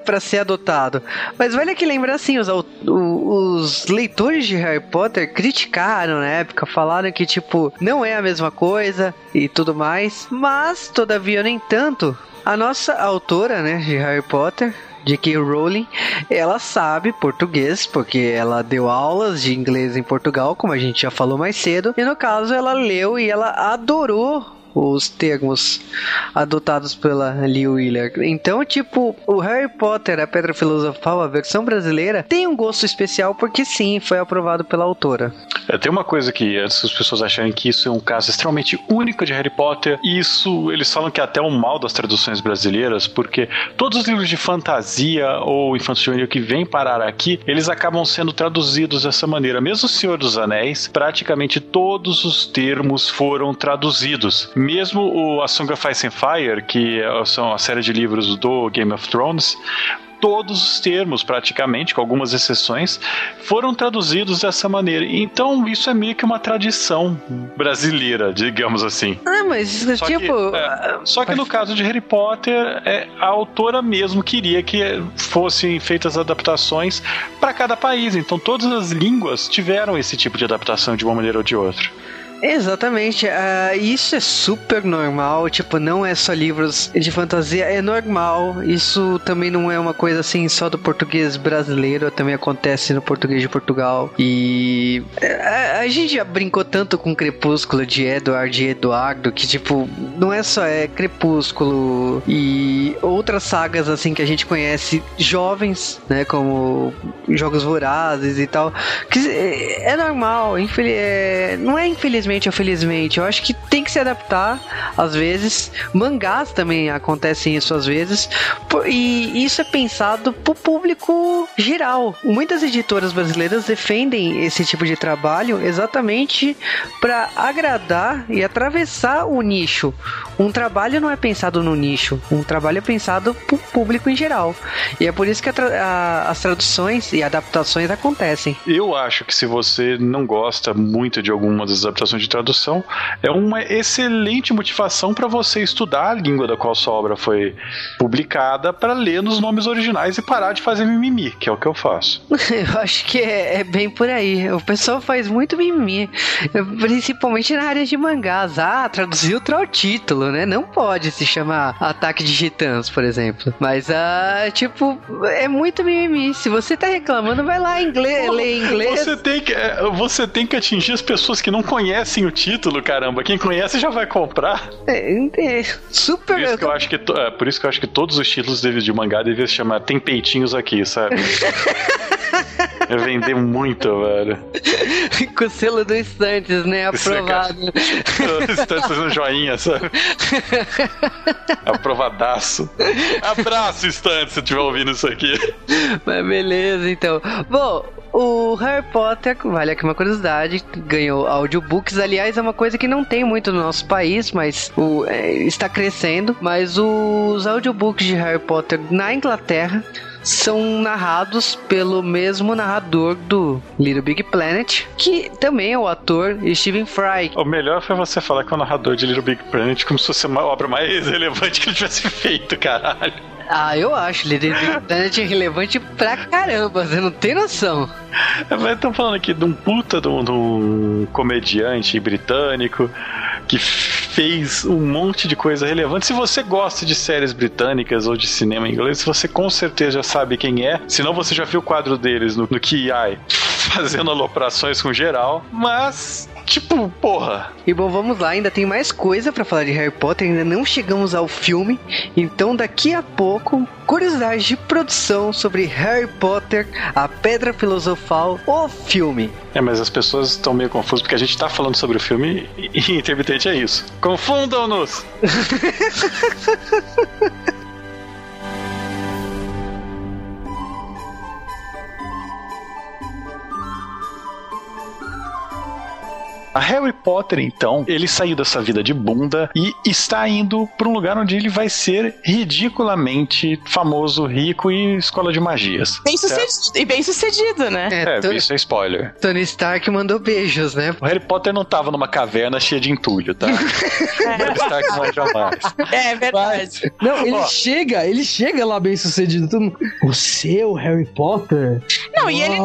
para ser adotado. Mas vale que lembrar assim, os, os leitores de Harry Potter criticaram na época, falaram que tipo não é a mesma coisa e tudo mais, mas todavia nem tanto. A nossa autora, né, de Harry Potter, J.K. Rowling, ela sabe português, porque ela deu aulas de inglês em Portugal, como a gente já falou mais cedo, e no caso ela leu e ela adorou os termos adotados pela Lee Wheeler. Então, tipo, o Harry Potter, a Pedra Filosofal, a versão brasileira, tem um gosto especial porque sim, foi aprovado pela autora. É, tem uma coisa que as pessoas acharem que isso é um caso extremamente único de Harry Potter. Isso, eles falam que é até um mal das traduções brasileiras, porque todos os livros de fantasia ou infantil que vêm parar aqui, eles acabam sendo traduzidos dessa maneira. Mesmo o Senhor dos Anéis, praticamente todos os termos foram traduzidos mesmo o A Song of Ice and Fire, que são a série de livros do Game of Thrones, todos os termos, praticamente, com algumas exceções, foram traduzidos dessa maneira. Então, isso é meio que uma tradição brasileira, digamos assim. Ah, mas só tipo. Que, é, só que no caso de Harry Potter, é, a autora mesmo queria que fossem feitas adaptações para cada país. Então, todas as línguas tiveram esse tipo de adaptação de uma maneira ou de outra. Exatamente, uh, isso é super normal, tipo, não é só livros de fantasia, é normal. Isso também não é uma coisa assim só do português brasileiro, também acontece no português de Portugal. E a, eh, a gente já brincou tanto com Crepúsculo de Edward e Eduardo que, tipo, não é só é Crepúsculo e outras sagas assim que a gente conhece jovens, né, como Jogos Vorazes e tal, que é, é normal, infeliz, é, não é infelizmente infelizmente ou felizmente. Eu acho que tem que se adaptar às vezes. Mangás também acontecem isso às vezes. E isso é pensado pro público geral. Muitas editoras brasileiras defendem esse tipo de trabalho exatamente para agradar e atravessar o nicho. Um trabalho não é pensado no nicho, um trabalho é pensado pro público em geral. E é por isso que tra a, as traduções e adaptações acontecem. Eu acho que se você não gosta muito de alguma das adaptações de tradução, é uma excelente motivação para você estudar a língua da qual sua obra foi publicada para ler nos nomes originais e parar de fazer mimimi, que é o que eu faço. [LAUGHS] eu acho que é, é bem por aí. O pessoal faz muito mimimi, principalmente na área de mangás. Ah, traduziu o título, né? Não pode se chamar Ataque de Titãs, por exemplo. Mas, ah, tipo, é muito mimimi. Se você tá reclamando, vai lá em inglês, lê inglês. Você tem, que, é, você tem que atingir as pessoas que não conhecem o título, caramba. Quem conhece já vai comprar. É, é super. Por isso, que eu acho que, é, por isso que eu acho que todos os títulos de, de mangá devem se chamar Tem Peitinhos Aqui, sabe? Ia [LAUGHS] vender muito, velho. Com o selo do Estantes, né? Aprovado. Estantes [LAUGHS] fazendo joinha, sabe? [LAUGHS] Aprovadaço. Abraço, Estantes, se estiver ouvindo isso aqui. Mas beleza, então. Bom, o Harry Potter, vale aqui uma curiosidade, ganhou audiobooks. Aliás, é uma coisa que não tem muito no nosso país, mas o, é, está crescendo. Mas os audiobooks de Harry Potter na Inglaterra são narrados pelo mesmo narrador do Little Big Planet, que também é o ator Stephen Fry. O melhor foi você falar que é o narrador de Little Big Planet como se fosse a obra mais [LAUGHS] relevante que ele tivesse feito, caralho. Ah, eu acho Little Big Planet relevante pra caramba, você não tem noção. Mas estão falando aqui de um puta de um, de um comediante britânico que fez um monte de coisa relevante. Se você gosta de séries britânicas ou de cinema inglês, você com certeza já sabe quem é. Senão você já viu o quadro deles no, no QI [LAUGHS] fazendo aloprações com geral. Mas Tipo, porra. E bom, vamos lá, ainda tem mais coisa para falar de Harry Potter, ainda não chegamos ao filme. Então, daqui a pouco, curiosidades de produção sobre Harry Potter, a Pedra Filosofal, o filme. É, mas as pessoas estão meio confusas porque a gente tá falando sobre o filme e, e [LAUGHS] intermitente é isso. Confundam-nos! [LAUGHS] A Harry Potter, então, ele saiu dessa vida de bunda e está indo para um lugar onde ele vai ser ridiculamente famoso, rico e escola de magias. Bem sucedido, e bem sucedido, né? É, é isso é spoiler. Tony Stark mandou beijos, né? O Harry Potter não tava numa caverna cheia de entulho, tá? [LAUGHS] Tony Stark não é jamais. É verdade. Não, ele Ó. chega, ele chega lá bem sucedido. Todo o seu Harry Potter? Não, e ele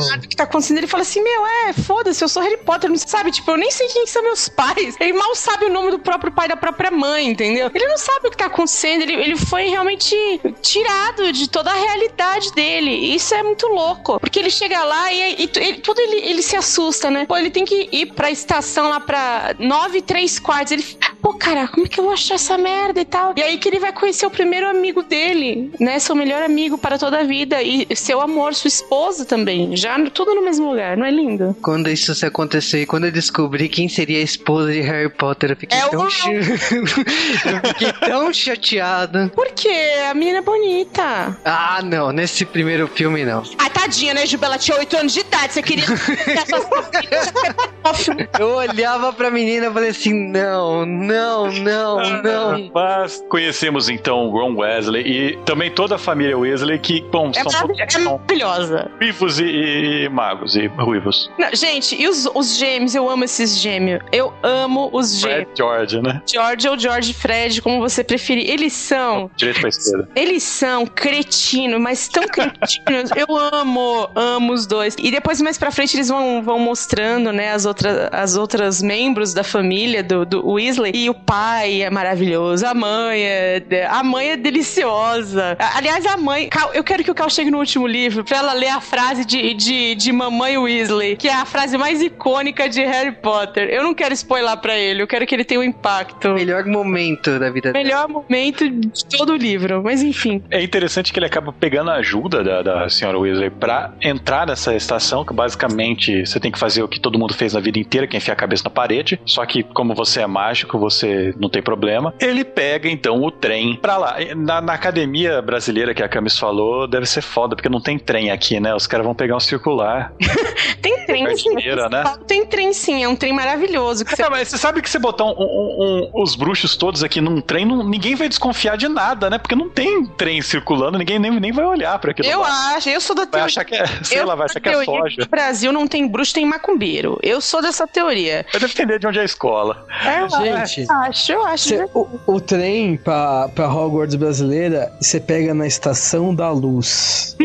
sabe o que tá acontecendo. Ele fala assim: Meu, é, foda-se, eu sou Harry Potter, não sabe? Tipo, eu nem sei quem são meus pais. Ele mal sabe o nome do próprio pai da própria mãe, entendeu? Ele não sabe o que tá acontecendo. Ele, ele foi realmente tirado de toda a realidade dele. Isso é muito louco. Porque ele chega lá e, e ele, tudo ele, ele se assusta, né? Pô, ele tem que ir pra estação lá pra 9 e 3 quartos. Ele, pô, cara, como é que eu vou achar essa merda e tal? E aí que ele vai conhecer o primeiro amigo dele, né? Seu melhor amigo para toda a vida. E seu amor, sua esposa também. Já tudo no mesmo lugar, não é lindo? Quando isso se acontecer. Quando eu descobri quem seria a esposa de Harry Potter, eu fiquei, é tão, o... [LAUGHS] eu fiquei tão chateado. Por quê? A menina é bonita. Ah, não. Nesse primeiro filme, não. Ah, tadinha, né, Juba? Ela tinha 8 anos de idade. Você queria... [LAUGHS] eu olhava pra menina e falei assim, não, não, não, não. Mas conhecemos, então, o Ron Wesley e também toda a família Wesley que, bom, é são é maravilhosa. Ruivos e, e, magos e ruivos. Não, gente, e os, os gêmeos, eu amo esses gêmeos. Eu amo os gêmeos. Fred George, né? George ou George Fred, como você preferir. Eles são. Direito pra esquerda. Eles são cretinos, mas tão [LAUGHS] cretinos. eu amo, amo os dois. E depois, mais pra frente, eles vão, vão mostrando, né, as outras, as outras membros da família do, do Weasley. E o pai é maravilhoso, a mãe é. A mãe é deliciosa. Aliás, a mãe. Cal, eu quero que o Cal chegue no último livro pra ela ler a frase de, de, de Mamãe Weasley, que é a frase mais icônica de Harry Potter. Eu não quero spoiler pra ele, eu quero que ele tenha um impacto. Melhor momento da vida Melhor dele. momento de todo o livro, mas enfim. É interessante que ele acaba pegando a ajuda da, da senhora Weasley pra entrar nessa estação, que basicamente você tem que fazer o que todo mundo fez na vida inteira, que é enfiar a cabeça na parede. Só que, como você é mágico, você não tem problema. Ele pega então o trem pra lá. Na, na academia brasileira que a Camis falou, deve ser foda, porque não tem trem aqui, né? Os caras vão pegar um circular. [LAUGHS] tem trem, né? [LAUGHS] tem trem sim, é um trem maravilhoso. Que você... mas você sabe que você botar um, um, um, os bruxos todos aqui num trem, não, ninguém vai desconfiar de nada, né? Porque não tem trem circulando, ninguém nem, nem vai olhar pra aquilo. Eu lá. acho, eu sou da teoria. Vai achar que é, sei eu lá, vai achar que é soja. No Brasil não tem bruxo, tem macumbeiro. Eu sou dessa teoria. Vai depender de onde é a escola. É, [LAUGHS] Gente, eu acho, eu acho. Cê, o, o, trem pra, pra Hogwarts brasileira, você pega na Estação da Luz.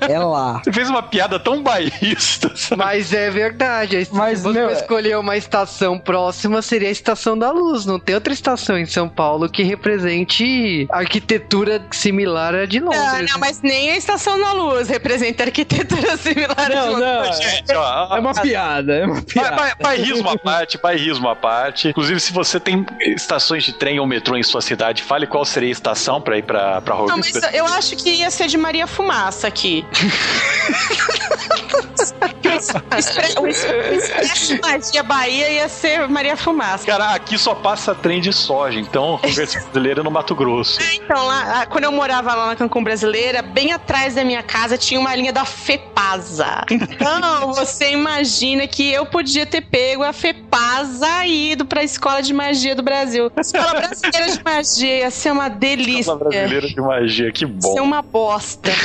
é lá. [LAUGHS] Você fez uma piada tão bairrista. [LAUGHS] Mas é verdade. Mas se você meu, escolher uma estação próxima, seria a Estação da Luz. Não tem outra estação em São Paulo que represente arquitetura similar à de Londres. Não, não, mas nem a Estação da Luz representa arquitetura [LAUGHS] similar não, à de Londres. Não, Gente, ó, é uma piada, é uma piada. Bairrismo à parte, bairrismo à parte. Inclusive, se você tem estações de trem ou metrô em sua cidade, fale qual seria a estação pra ir pra, pra Hogwarts. Não, mas eu acho que ia ser de Maria Fumaça aqui. [LAUGHS] o Expresso Magia Bahia ia ser Maria Fumaça. Cara, aqui só passa trem de soja, então conversa [LAUGHS] brasileira no Mato Grosso. Então, lá, quando eu morava lá na Cancún Brasileira, bem atrás da minha casa tinha uma linha da FEPASA. Então, [LAUGHS] você imagina que eu podia ter pego a FEPASA e ido pra Escola de Magia do Brasil. Escola Brasileira de Magia ia ser uma delícia. Escola Brasileira de Magia, que bom. Ia ser uma bosta, né?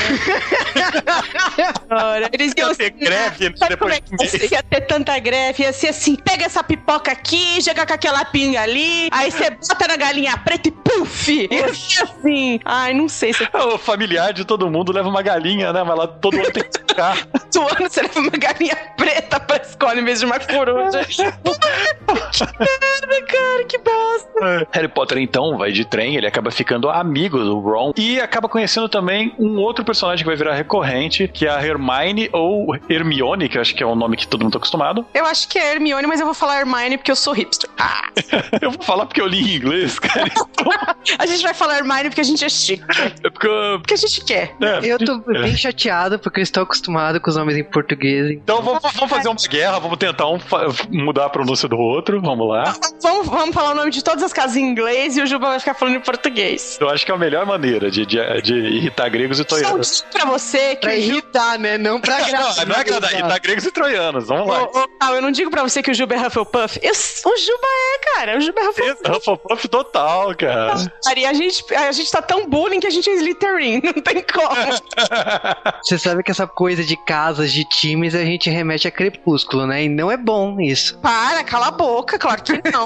[LAUGHS] Eles iam ter greve né, depois de Ia ter tanta greve, ia ser assim, pega essa pipoca aqui, joga com aquela pinga ali, aí você bota na galinha preta e puf! Ia ser assim. Ai, não sei se... [LAUGHS] O familiar de todo mundo leva uma galinha, né? Mas lá todo mundo tem que ficar. [LAUGHS] todo ano você leva uma galinha preta pra escola em vez de uma coruja. que merda, cara, que bosta. É. Harry Potter, então, vai de trem, ele acaba ficando amigo do Ron e acaba conhecendo também um outro personagem que vai virar recorrente, que é a Hermione ou Hermione, que eu acho que é o nome que todo mundo tá acostumado. Eu acho que é Hermione, mas eu vou falar Hermione porque eu sou hipster. Ah. [LAUGHS] eu vou falar porque eu li em inglês, cara. [LAUGHS] a gente vai falar Hermione porque a gente é chique. É porque, porque a gente quer. É, eu tô bem chateado porque eu estou acostumado com os nomes em português. Então vamos, vamos fazer uma guerra, vamos tentar um mudar a pronúncia do outro, vamos lá. Vamos, vamos falar o nome de todas as casas em inglês e o Juba vai ficar falando em português. Eu acho que é a melhor maneira de, de, de irritar gregos e troianos. Só pra você que. Pra irritar, né? Não pra [LAUGHS] agradar. Não, não é agradar, irritar gregos e troianos. Vamos lá. Oh, oh, eu não digo pra você que o Juba é Hufflepuff. Eu, o Juba é, cara. O Juba é Hufflepuff. Hufflepuff total, cara. E a gente, a gente tá tão bullying que a gente é Slytherin. [LAUGHS] Não tem como. você sabe que essa coisa de casas, de times, a gente remete a Crepúsculo, né? E não é bom isso. Para, cala a boca, claro que não.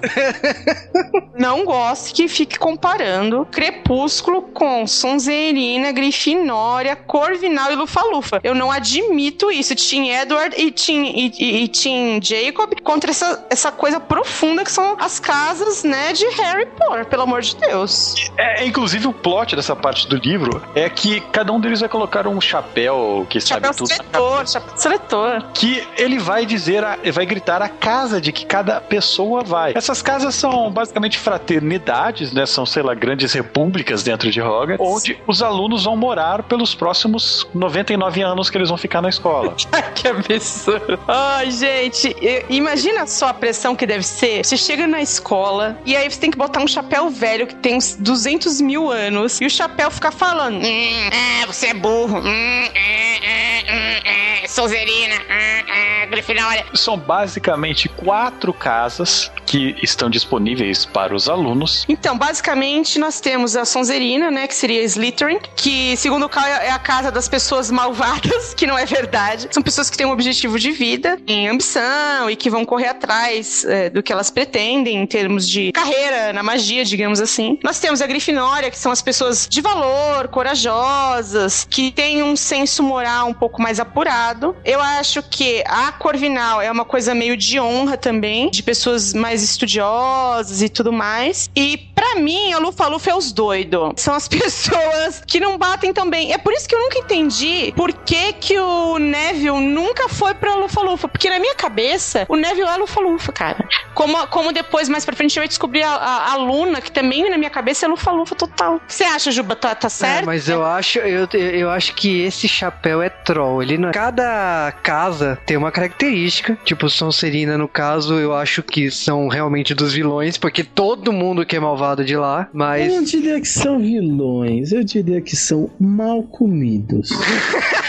[LAUGHS] não gosto que fique comparando Crepúsculo com Sonserina, Grifinória, Corvinal e Lufa-Lufa. Eu não admito isso. Tim Edward e Tim, e, e, e Tim Jacob contra essa, essa coisa profunda que são as casas, né, de Harry Potter, pelo amor de Deus. É, inclusive o plot dessa parte do livro é que cada um deles vai colocar um chapéu que chapéu sabe tudo. Seletor, chapéu seletor. Que ele vai dizer, a, vai gritar a casa de que cada pessoa vai. Essas casas são basicamente fraternidades, né? São, sei lá, grandes repúblicas dentro de Hogwarts, onde os alunos vão morar pelos próximos 99 anos que eles vão ficar na escola. [LAUGHS] que absurdo. Ai, gente, imagina só a pressão que deve ser. Você chega na escola e aí você tem que botar um chapéu velho que tem 200 mil anos e o chapéu fica falando: hum, é, você é burro, hum, é, é, é, é, Sonserina, hum, é, Grifinória. São basicamente quatro casas que estão disponíveis para os alunos. Então, basicamente, nós temos a Sonserina, né, que seria Slytherin, que, segundo o Cal, é a casa das pessoas malvadas, [LAUGHS] que não é verdade. São pessoas que têm um objetivo de vida, em ambição e que vão correr atrás é, do que elas pretendem em termos de carreira na magia, digamos assim. Nós temos a Grifinória, que são as pessoas de valor, corajosas, que têm um senso moral um pouco mais apurado. Eu acho que a Corvinal é uma coisa meio de honra também, de pessoas mais estudiosas e tudo mais. E para mim, a Lufa-Lufa é os doidos. São as [LAUGHS] pessoas que não batem tão bem. É por isso que eu nunca entendi por que, que o Neville nunca foi pra Lufa-Lufa. Porque na minha cabeça, o Neville é Lufa-Lufa, cara. Como, como depois, mais pra frente, eu ia descobrir a, a, a Luna, que também na minha cabeça é Lufa-Lufa total. Você acha, Juba, tá, tá certo? É, mas eu acho, eu, eu acho que esse chapéu é troll. Ele não... Cada casa tem uma característica. Tipo, Sonserina, no caso, eu acho que são realmente dos vilões, porque todo mundo que é malvado de lá, mas. Eu não diria que são vilões, eu diria que são mal comidos. [LAUGHS]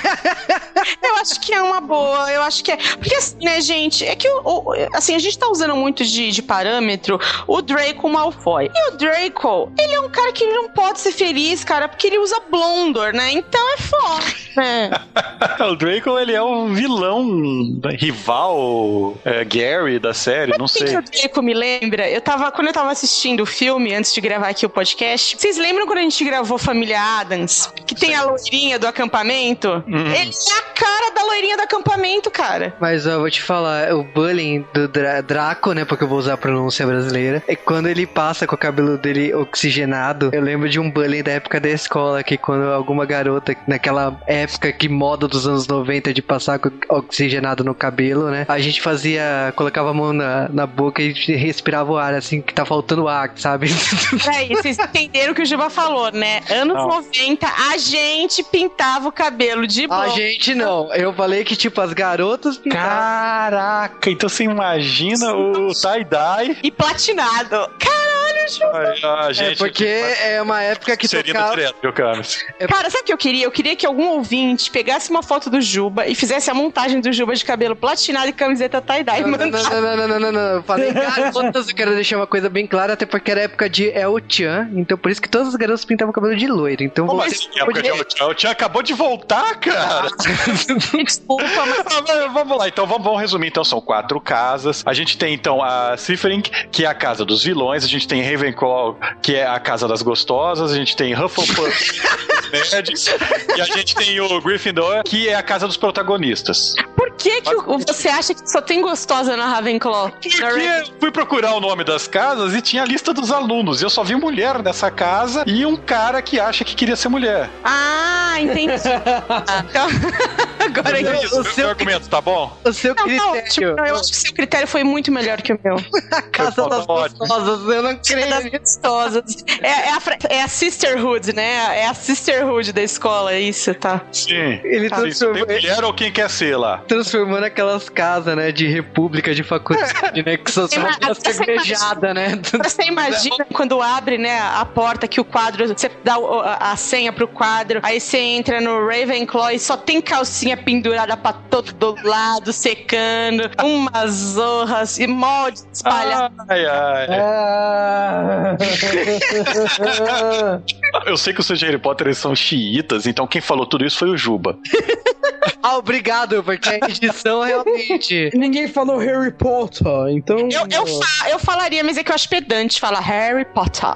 Eu acho que é uma boa, eu acho que é. Porque, né, gente, é que o, o, assim, a gente tá usando muito de, de parâmetro o Draco Malfoy. E o Draco, ele é um cara que não pode ser feliz, cara, porque ele usa Blondor, né? Então é foda. É. [LAUGHS] o Draco, ele é o vilão rival é, Gary da série, não sei. O Draco me lembra, eu tava, quando eu tava assistindo o filme, antes de gravar aqui o podcast, vocês lembram quando a gente gravou Família Adams? Que tem Sim. a loirinha do acampamento? Uhum. Ele é a cara da loirinha do acampamento, cara. Mas ó, eu vou te falar, o bullying do Dra Draco, né? Porque eu vou usar a pronúncia brasileira. É quando ele passa com o cabelo dele oxigenado. Eu lembro de um bullying da época da escola, que quando alguma garota, naquela época que moda dos anos 90 de passar com oxigenado no cabelo, né? A gente fazia, colocava a mão na, na boca e respirava o ar, assim, que tá faltando ar, sabe? [LAUGHS] Peraí, vocês entenderam o que o Juba falou, né? Anos Não. 90, a gente pintava o cabelo de A boa. gente não. Eu falei que, tipo, as garotas pintavam. Caraca, então você imagina o tie-dye. E platinado. Caralho, Ai, A É gente. porque é uma época que Seria tocava... direto, viu, Camis? Cara, sabe o que eu queria? Eu queria que algum ouvinte pegasse uma foto do Juba e fizesse a montagem do Juba de cabelo platinado e camiseta tie-dye. Não, não, Mano, não, não, não, não, não, não. Eu falei garotas, [LAUGHS] eu quero deixar uma coisa bem clara, até porque era época de El-Chan, então por isso que todas as garotas pintavam o cabelo de loiro. Então Como você assim? Época de podia... El Chan acabou de voltar, cara. [LAUGHS] desculpa, mas [LAUGHS] Ah, mas vamos lá, então vamos, vamos resumir. Então são quatro casas. A gente tem então a Slytherin, que é a casa dos vilões. A gente tem Ravenclaw, que é a casa das gostosas. A gente tem Hufflepuff, [LAUGHS] nerds. E a gente tem o Gryffindor, que é a casa dos protagonistas. por que, que o- você acha que só tem gostosa na Ravenclaw? Porque eu fui procurar o nome das casas e tinha a lista dos alunos. E eu só vi mulher nessa casa e um cara que acha que queria ser mulher. Ah, entendi. Ah, [LAUGHS] então, [LAUGHS] agora É eu... isso, o meu seu- argumento, tá bom? O seu Não, não, critério, tipo, eu acho que o seu critério foi muito melhor que o meu. a casa das gostosas, eu não das creio. gostosas. É, é, a, é a sisterhood, né? É a sisterhood da escola, é isso, tá? Sim. Ele tem transformou, mulher ou quem quer ser lá? transformando aquelas casas, né, de república, de faculdade, [LAUGHS] né, que só são você cervejada, né? Você imagina quando abre, né, a porta que o quadro, você dá a, a senha pro quadro, aí você entra no Ravenclaw e só tem calcinha pendurada pra todo lado, secando, umas zorras e molde espalhado. Ai, ai. Ah. Eu sei que os seus Harry Potter são xiitas, então quem falou tudo isso foi o Juba. [LAUGHS] Ah, obrigado, porque a edição realmente... [LAUGHS] Ninguém falou Harry Potter, então. Eu, eu, fa- eu falaria, mas é que eu acho pedante falar Harry Potter.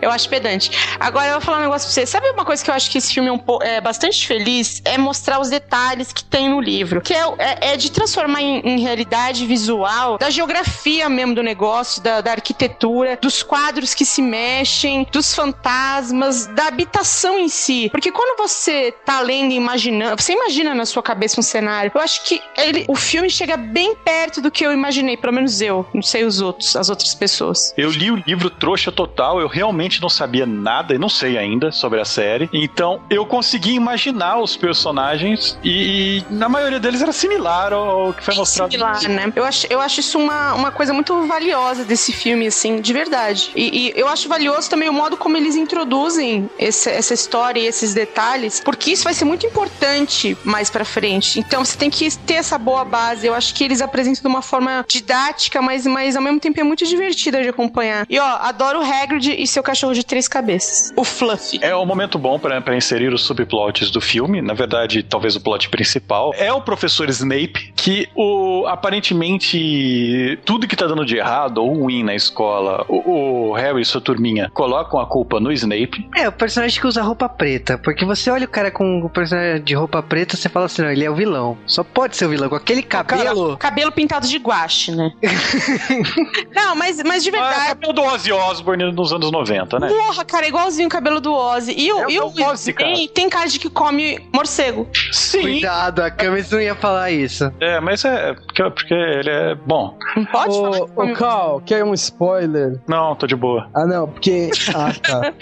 Eu acho pedante. Agora eu vou falar um negócio pra você. Sabe uma coisa que eu acho que esse filme é, um po- é bastante feliz? É mostrar os detalhes que tem no livro. Que é, é- é de transformar em, em realidade visual da geografia mesmo do negócio, da, da arquitetura, dos quadros que se mexem, dos fantasmas, da habitação em si. Porque quando você tá lendo e imaginando, você imagina na sua cabeça um cenário. Eu acho que ele, o filme chega bem perto do que eu imaginei, pelo menos eu. Não sei os outros, as outras pessoas. Eu li o livro trouxa total, eu realmente não sabia nada e não sei ainda sobre a série. Então eu consegui imaginar os personagens e, e na maioria deles era similar ao, ao que foi mostrado. Similar, né? Eu acho, eu acho isso uma, uma coisa muito valiosa desse filme, assim, de verdade. E, e eu acho valioso também o modo como eles introduzem esse- essa história e esses detalhes, porque isso vai ser muito importante mais pra frente. Então você tem que ter essa boa base. Eu acho que eles apresentam de uma forma didática, mas, mas ao mesmo tempo é muito divertida de acompanhar. E ó, adoro o Hagrid e seu cachorro de três cabeças. O Fluffy. É um momento bom pra pra inserir os subplots do filme. Na verdade, talvez o plot principal é o professor Snape, que o aparentemente tudo que tá dando de errado ou ruim na escola, o, o Harry e sua turminha colocam a culpa no Snape. É, o personagem que usa roupa preta, porque você olha o cara com o personagem de roupa preta, você fala assim, não, ele é o vilão. Só pode ser o vilão, com aquele cabelo... Cabelo pintado de guache, né? [LAUGHS] Não, mas, mas de Ah, é o verdade. cabelo do Ozzy Osbourne nos anos 90, né? Porra, cara, igualzinho o cabelo do Ozzy. E o, É o e o Ozzy, cara. tem, tem cara de que come morcego. Sim. Cuidado, a Camis não ia falar isso. É, mas é porque, porque ele é bom. Não pode falar que Ô, Cal, quer um spoiler? Não, tô de boa. Ah, não, porque. Ah, tá.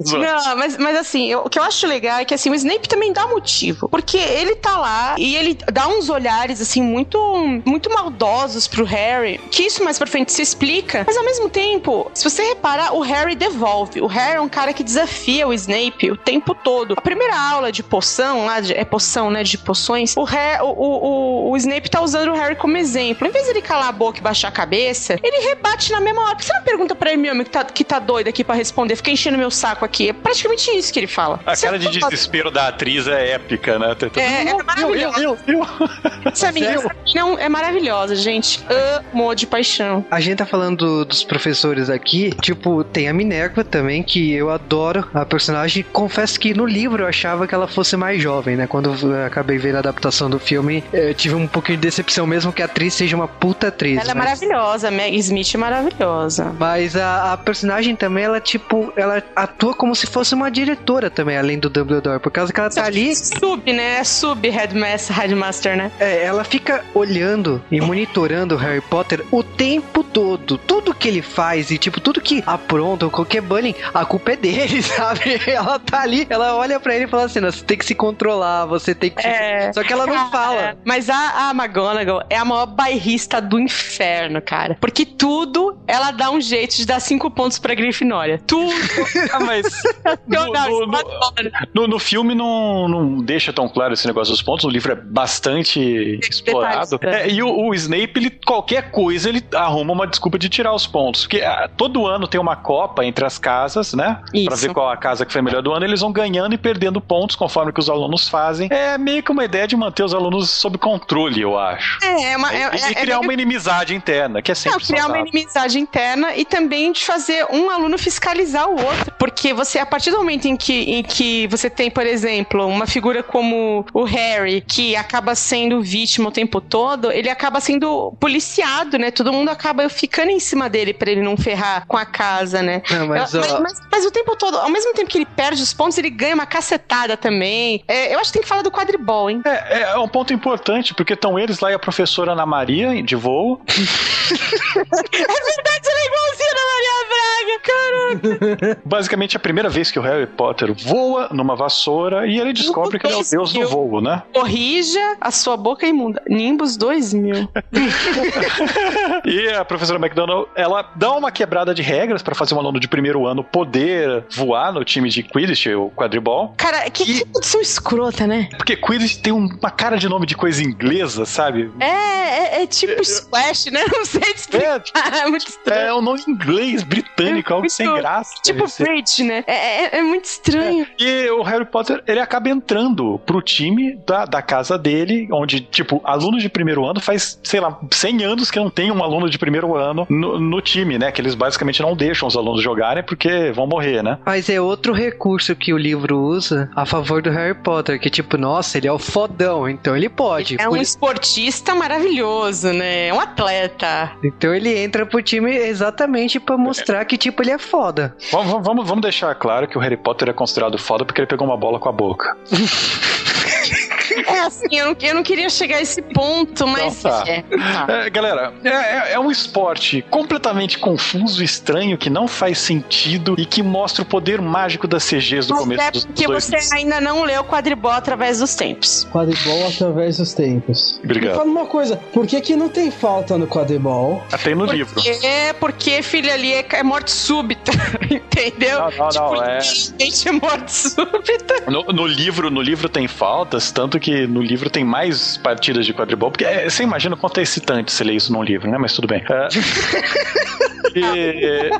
[LAUGHS] Não, mas, mas assim, eu- o que eu acho legal é que assim, o Snape também dá motivo. Porque ele tá lá e ele dá uns olhares, assim, muito, muito maldosos pro Harry. Que isso mais pra frente se explica. Mas ao mesmo tempo, se você reparar, o Harry devolve. O Harry é um cara que desafia o Snape o tempo todo. A primeira aula de poção, lá, de- é poção, né? De poções, o, Har- o, o, o, Snape tá usando o Harry como exemplo. Em vez de ele calar a boca e baixar a cabeça, ele rebate na mesma hora. Por que você não pergunta pra ele mesmo que tá, que tá doido aqui pra responder? Fica enchendo meu saco aqui. É praticamente isso que ele fala. A cara de desespero da atriz é épica, né? É, é maravilhosa. eu, eu, eu. Essa menina, essa menina é maravilhosa, gente. Amo de paixão. A gente tá falando do- dos professores aqui, tipo, tem a Minerva também, que eu adoro a personagem. Confesso que no livro eu achava que ela fosse mais jovem, né? Quando eu acabei vendo a adaptação do filme, eu tive um pouquinho de decepção mesmo que a atriz seja uma puta atriz. Ela é mas- maravilhosa, Meg Smith é maravilhosa. Mas a, a personagem também, ela, tipo, ela atua como se fosse uma diretora também, além do Dumbledore. Por causa que ela tá ali, Sub, né? Sub Headmaster, Headmaster, né? é, ela fica olhando e monitorando o Harry Potter o tempo todo. Tudo que ele faz e, tipo, tudo que apronta, qualquer bullying, a culpa é dele, [LAUGHS] sabe? Ela tá ali, ela olha pra ele e fala assim: "Não, você tem que se controlar, você tem que. se-" É. Só que ela não fala. Mas a, a McGonagall é a maior bairrista do inferno, cara. Porque tudo ela dá um jeito de dar cinco pontos pra Grifinória. Tudo. [LAUGHS] Ah, mas no, no- no- no filme não, não deixa tão claro esse negócio dos pontos. No livro é bastante explorado. É, e o, o Snape, ele, qualquer coisa, ele arruma uma desculpa de tirar os pontos. Porque ah, todo ano tem uma copa entre as casas, né? Pra Isso. ver qual a casa que foi melhor do ano. Eles vão ganhando e perdendo pontos conforme que os alunos fazem. É meio que uma ideia de manter os alunos sob controle, eu acho. É, é uma. É, e é- e criar é meio- uma inimizade interna, que é Não, sempre criar uma saudável. inimizade interna e também de fazer um aluno fiscalizar o outro. Porque você, a partir do momento em que, em que você tem, por exemplo, uma figura como o Harry, que acaba sendo vítima o tempo todo, ele acaba sendo policiado, né? Todo mundo acaba ficando em cima dele pra ele não ferrar com a casa, né? Não, mas, Eu- ó, mas- mas o tempo todo, ao mesmo tempo que ele perde os pontos, ele ganha uma cacetada também. É, eu acho que tem que falar do quadribol, hein? É, é um ponto importante, porque estão eles lá e a professora Ana Maria, de voo. [LAUGHS] É verdade, ela é igualzinha da Maria Braga, cara. [LAUGHS] Basicamente, é a primeira vez que o Harry Potter voa numa vassoura e ele descobre que ele é o deus do voo, né? Corrija a sua boca imunda. Nimbus 2000. [LAUGHS] E a professora McDonald, ela dá uma quebrada de regras pra fazer um aluno de primeiro ano poder voar no time de Quidditch, o quadribol. Cara, que, que produção escrota, né? Porque Quidditch tem um- uma cara de nome de coisa inglesa, sabe? É, é, é tipo Splash, né? [LAUGHS] Não sei te explicar. É, muito estranho. É um nome inglês, britânico, algo sem Muito- graça. tipo. Bridge, né? É, é- é muito estranho. E o Harry Potter, ele acaba entrando pro time da, da casa dele, onde, tipo, alunos de primeiro ano faz, sei lá, 100 anos que não tem um aluno de primeiro ano no, no time, né? Que eles basicamente não deixam os alunos jogarem porque vão morrer, né? Mas é outro recurso que o livro usa a favor do Harry Potter, que tipo, nossa, ele é o fodão, então ele pode. É um esportista maravilhoso, né? É um atleta. Então ele entra pro time exatamente pra mostrar que tipo ele é foda. Vamos, vamos- vamos, deixar claro que o Harry Potter é considerado foda porque ele pegou uma bola com a boca. [LAUGHS] É assim, eu não, eu não queria chegar a esse ponto, mas. Então tá. é. Tá. É, galera, é, é- é um esporte completamente confuso, estranho, que não faz sentido e que mostra o poder mágico das CGs do Mas começo é dos porque dois você ainda não leu quadribol através dos tempos. Quadribol através dos tempos. Me Obrigado. fala uma coisa, por que que não tem falta no quadribol? Até no livro. É porque, filho, ali é, é morte súbita, [LAUGHS] entendeu? Não, não, tipo, não, é. literalmente é morte súbita. No, no livro, no livro tem faltas, tanto que no livro tem mais partidas de quadribol, porque é, você imagina o quanto é excitante você ler isso num livro, né? Mas tudo bem. É, [LAUGHS] e-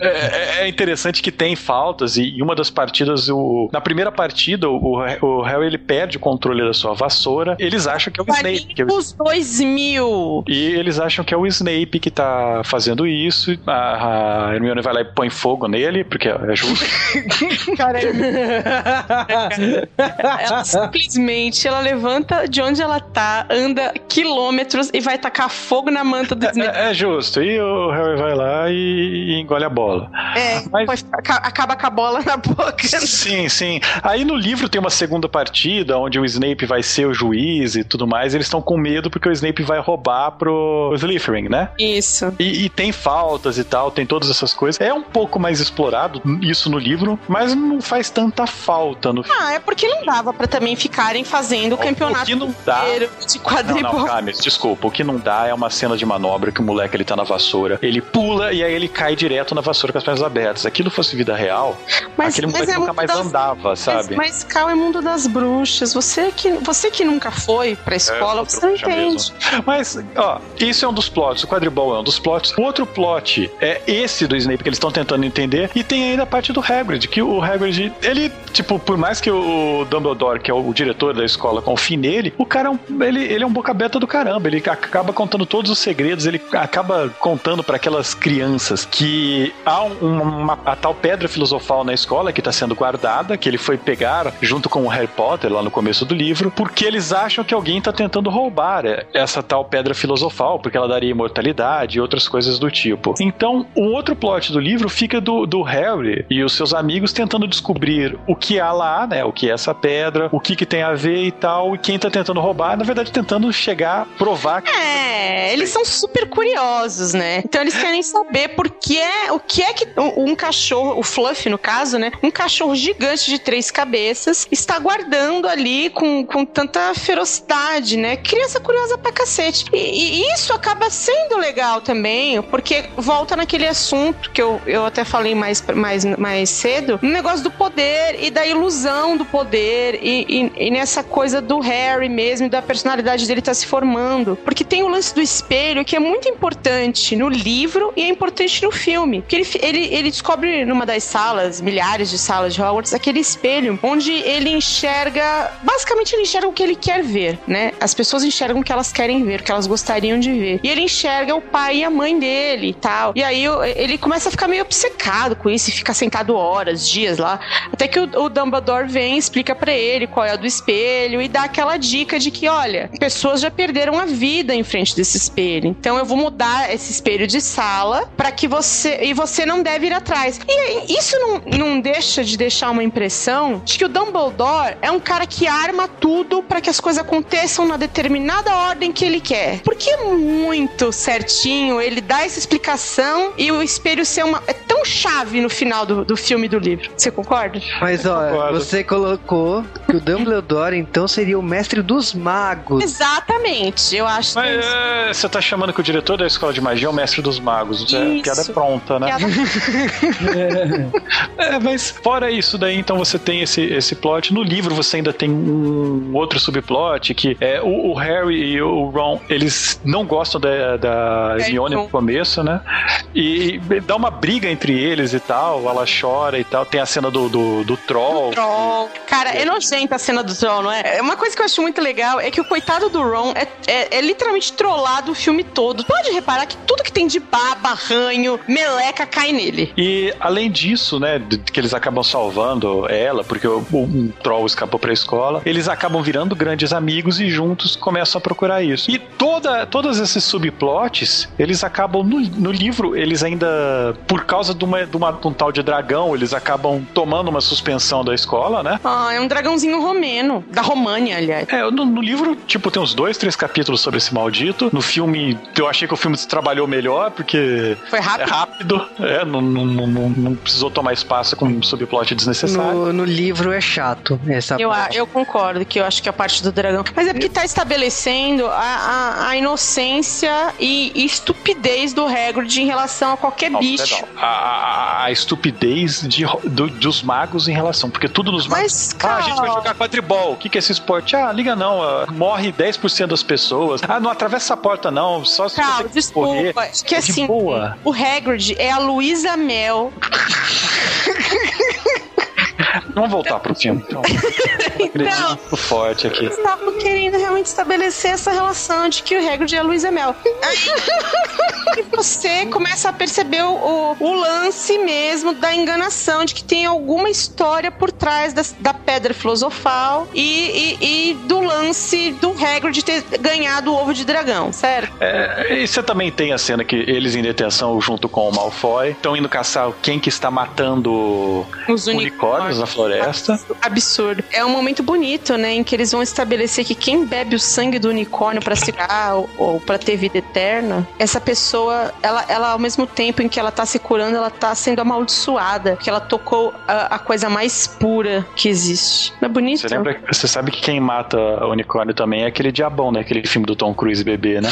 é- é interessante que tem faltas e uma das partidas, o, na primeira partida, o, o Harry ele perde o controle da sua vassoura. Eles acham que é o Snape. Que é o Os 2000. E eles acham que é o Snape que tá fazendo isso. A, a Hermione vai lá e põe fogo nele, porque é justo. [LAUGHS] Cara, [LAUGHS] ela simplesmente ela levanta de onde ela tá, anda quilômetros e vai tacar fogo na manta do Snape. É, é justo. E o Harry vai lá e, e engole a bola. É, mas- depois aca- acaba com a bola na boca. [LAUGHS] Sim, sim. Aí no livro tem uma segunda partida onde o Snape vai ser o juiz e tudo mais. Eles estão com medo porque o Snape vai roubar pro Slytherin, né? Isso. E, e tem faltas e tal, tem todas essas coisas. É um pouco mais explorado isso no livro, mas não faz tanta falta no. Ah, é porque não dava pra também ficarem fazendo o O campeonato não dá inteiro de Não, quadribol. não, Camis, desculpa. O que não dá é uma cena de manobra que o moleque ele tá na vassoura, ele pula e aí ele cai direto na vassoura com as pernas abertas. Se aquilo fosse vida real, Mas- aquele mas moleque é nunca mais das- andava, sabe? Mas, mas Cal é mundo das bruxas. Você que, você que nunca foi pra escola, É, você não entende. mesmo. Mas, ó, isso é um dos plots. O quadribol é um dos plots. O outro plot é esse do Snape que eles estão tentando entender. E tem ainda a parte do Hagrid, que o Hagrid, ele, tipo, por mais que o Dumbledore, que é o diretor da escola, confie nele, o cara é um, ele, ele é um boca aberta do caramba. Ele acaba contando todos os segredos, ele acaba contando para aquelas crianças que há um- uma, a tal pedra filosofal na escola que está sendo guardada, que ele foi pegar junto com o Harry Potter lá no começo do livro, porque eles acham que alguém está tentando roubar é, essa tal pedra filosofal, porque ela daria imortalidade e outras coisas do tipo. Então, o outro plot do livro fica do, do Harry e os seus amigos tentando descobrir o que há lá, né? O que é essa pedra, o que, que tem a ver e tal, e quem está tentando roubar, na verdade, tentando chegar, provar que É, eles são super curiosos, né? Então eles querem saber por que é, o que é que um, um cachorro, o Fluff no caso, né? Um cachorro gigante de três cabeças está guardando ali com, com tanta ferocidade, né? Criança curiosa pra cacete. E, e isso acaba sendo legal também, porque volta naquele assunto que eu, eu até falei mais, mais, mais cedo, no negócio do poder e da ilusão do poder e, e- e nessa coisa do Harry mesmo, e da personalidade dele tá se formando. Porque tem o lance do espelho que é muito importante no livro e é importante no filme. Porque ele, ele, ele descobre numa das salas, milhares de salas de Hogwarts, aquele espelho onde ele enxerga. Basicamente, ele enxerga o que ele quer ver, né? As pessoas enxergam o que elas querem ver, o que elas gostariam de ver. E ele enxerga o pai e a mãe dele e tal. E aí ele começa a ficar meio obcecado com isso e fica sentado horas, dias lá. Até que o, o Dumbledore vem, explica pra ele qual é a do espelho e dá aquela dica de que, olha, pessoas já perderam a vida em frente desse espelho. Então eu vou mudar esse espelho de sala pra que você. E você não deve ir atrás. E isso não, não deixa de deixar uma impressão de que o Dumbledore é um cara que arma tudo pra que as coisas aconteçam na determinada ordem que ele quer. Porque é muito certinho ele dá essa explicação e o espelho ser uma. É tão chave no final do, do filme e do livro. Você concorda? Mas Concordo. você colocou que o Dumbledore então seria o mestre dos magos. Exatamente. Eu acho que. Mas é, você tá chamando que o diretor da escola de magia é o mestre dos magos. É, Isso. piada é pronta, né? Piada- [LAUGHS] É, mas fora isso daí, então você tem esse, esse plot. No livro você ainda tem um outro subplot que é o, o Harry e o Ron, eles não gostam da, da É, Hermione então. no começo, né? E dá uma briga entre eles e tal, ela chora e tal. Tem a cena do, do, do troll. Troll. Cara, é nojenta a cena do Troll, não é? É Uma coisa que eu acho muito legal é que o coitado do Ron é, é, é literalmente trollado o filme todo. Pode reparar que tudo que tem de baba, ranho, meleca cai nele. E além disso, né, que eles acabam salvando ela, porque um troll escapou pra escola, eles acabam virando grandes amigos e juntos começam a procurar isso. E toda, todos esses subplots, eles acabam no, no livro, eles ainda, por causa de, uma, de, uma- de um tal de dragão, eles acabam tomando uma suspensão da escola, né? Ah, é um dragãozinho romeno. Da România, aliás. É, no, no livro, tipo, tem uns dois, três capítulos sobre esse maldito. No filme, eu achei que o filme se trabalhou melhor, porque Foi é rápido. rápido, é, não, não, não, não- precisou tomar espaço com um subplot desnecessário. No, no livro é chato essa Eu, parte. eu concordo que eu acho que a parte do dragão. Mas é porque tá estabelecendo a, a, a inocência e, e estupidez do Hagrid em relação a qualquer Não, bicho. perdão. A, a- a estupidez de, do- dos magos em relação, porque tudo nos magos. Mas, Ah, cara. a gente vai jogar quadribol. O que, que é esse esporte? Ah, liga não. ah, morre 10% das pessoas. Ah, não atravessa a porta, não. Só se Calma, você correr. desculpa. Que É de assim, boa. o Hagrid é a Luísa Mel. [LAUGHS] Vamos voltar pro filme. Então. [LAUGHS] Então, forte aqui. eu tava querendo realmente estabelecer essa relação de que o Hagrid é a Luísa Mel. Aí [LAUGHS] você começa a perceber o, o- lance mesmo da enganação, de que tem alguma história por trás das- da, pedra filosofal e, e- e do lance do Hagrid ter ganhado o ovo de dragão, certo? É, e você também tem a cena que eles em detenção junto com o Malfoy estão indo caçar quem que está matando Os unicórnios na floresta. Absurdo. É um momento bonito, né? Em que eles vão estabelecer que quem bebe o sangue do unicórnio para se curar ou, ou para ter vida eterna, essa pessoa, ela, ela, ao mesmo tempo em que ela tá se curando, ela tá sendo amaldiçoada. Que ela tocou a, a coisa mais pura que existe. Não é bonito? Você lembra? Você sabe que quem mata o unicórnio também é aquele diabão, né? Aquele filme do Tom Cruise bebê, né?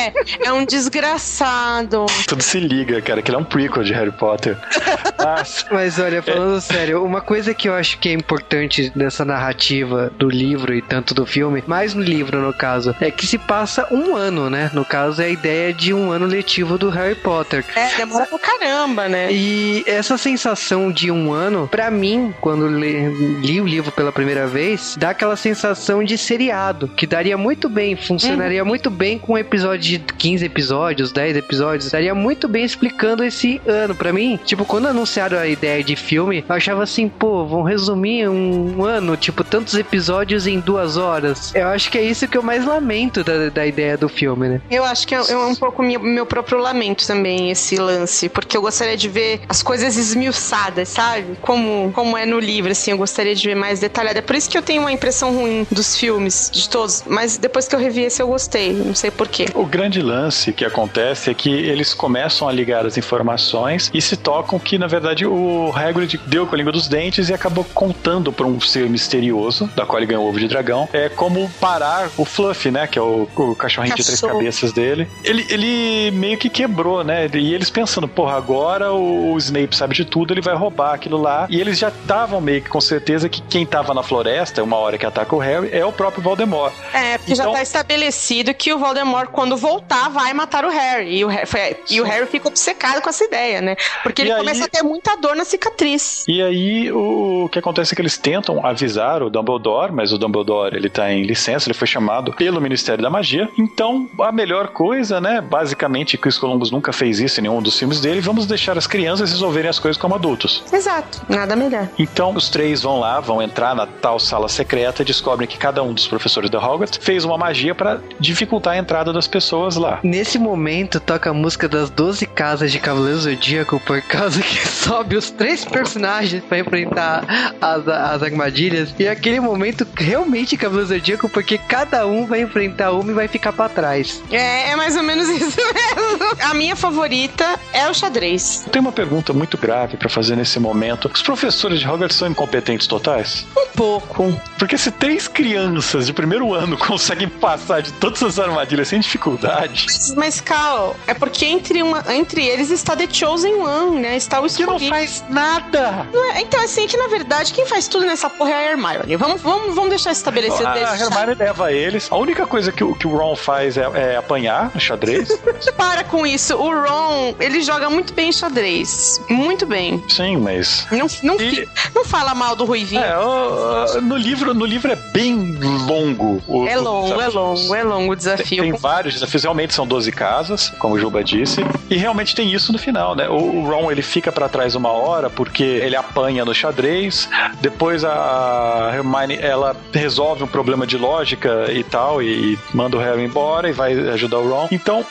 é, é um desgraçado. Tudo se liga, cara, que ele é um prequel de Harry Potter. [LAUGHS] Nossa. Mas olha, falando é. sério, uma coisa que eu acho que é importante nessa narrativa do livro e tanto do filme, mais no livro no caso, é que se passa um ano, né? No caso é a ideia de um ano letivo do Harry Potter. É, demora pra caramba, né? E essa sensação de um ano, para mim, quando li, li, o livro pela primeira vez, dá aquela sensação de seriado, que daria muito bem, funcionaria uhum. muito bem com um episódio de 15 episódios, 10 episódios, daria muito bem explicando esse ano. para mim, tipo, quando anunciaram a ideia de filme, eu achava assim, pô, vão resumir um ano, tipo, tantos episódios em duas horas. Eu acho que é isso que eu mais lamento da, da ideia do filme, né? Eu acho que é, é um pouco meu, meu próprio lamento também, esse lance, porque eu gostaria de ver as coisas esmiuçadas, sabe? Como, como é no livro, assim, eu gostaria de ver mais detalhada. É por isso que eu tenho uma impressão ruim dos filmes, de todos, mas depois que eu revi esse eu gostei, não sei porquê. O grande lance que acontece é que eles começam a ligar as informações e se tocam que, na verdade, o Hagrid deu com a língua dos dentes e acabou contando para um ser misterioso, da qual ele ganhou o ovo de dragão, é como parar o Fluffy, né, que é o, o cachorrinho Cachorro. de três cabeças dele. Ele, ele meio que quebrou, né, e eles pensando, porra, agora o, o Snape sabe de tudo, ele vai roubar aquilo lá, e eles já estavam meio que com certeza que quem tava na floresta, uma hora que ataca o Harry, é o próprio Voldemort. É, porque então... já tá estabelecido que o Voldemort, quando voltar, vai matar o Harry, e o, foi, e o Harry fica obcecado com essa ideia, né, porque ele aí... começa a ter muita dor na cicatriz. E aí, o, o que acontece é que eles tentam avisar o Dumbledore, mas o Dumbledore, ele tá em licença, ele foi chamado pelo Ministério da Magia, então a melhor coisa, né, basicamente, Chris Columbus nunca fez isso em nenhum dos filmes dele, vamos deixar as crianças resolverem as coisas como adultos. Exato, nada melhor. Então, os três vão lá, vão entrar na tal sala secreta e descobrem que cada um dos professores da Hogwarts fez uma magia para dificultar a entrada das pessoas lá. Nesse momento, toca a música das 12 casas de Cavaleiro Zodíaco por causa que [LAUGHS] sobe os três personagens para enfrentar as, as armadilhas. E aquele momento realmente Cavaleiro Zodíaco, porque cada um vai enfrentar uma e vai ficar para trás. É, é mais ou menos [LAUGHS] isso mesmo. A minha favorita é o xadrez. Tem uma pergunta muito grave para fazer nesse momento. Os professores de Hogwarts são incompetentes totais? Um pouco. Porque se três crianças de primeiro ano [LAUGHS] conseguem passar de todas as armadilhas sem dificuldade. Mas, mas Cal, é porque entre, uma, entre eles está The Chosen One, né? Está o escolhido. Que não faz nada. É, então, assim, é que na verdade quem faz tudo nessa porra é a Hermione. Vamos, vamos, vamos deixar estabelecido. A, a Hermione leva eles. A única coisa que, que o Ron faz é, é apanhar no xadrez. [LAUGHS] Para com isso. O Ron, ele joga muito bem xadrez. Muito bem. Sim, mas. Não, não, e... não fala mal do Ruivinho. É, o, no, livro, no livro é bem longo. O, é longo, é longo, é longo o desafio. Tem, tem vários desafios. Realmente são 12 casas, como o Juba disse. E realmente tem isso no final, né? O, o Ron, ele fica para trás uma hora porque ele apanha no xadrez. Depois a Hermione, ela resolve um problema de lógica e tal, e, e manda o Harry embora e vai ajudar o Ron. Então,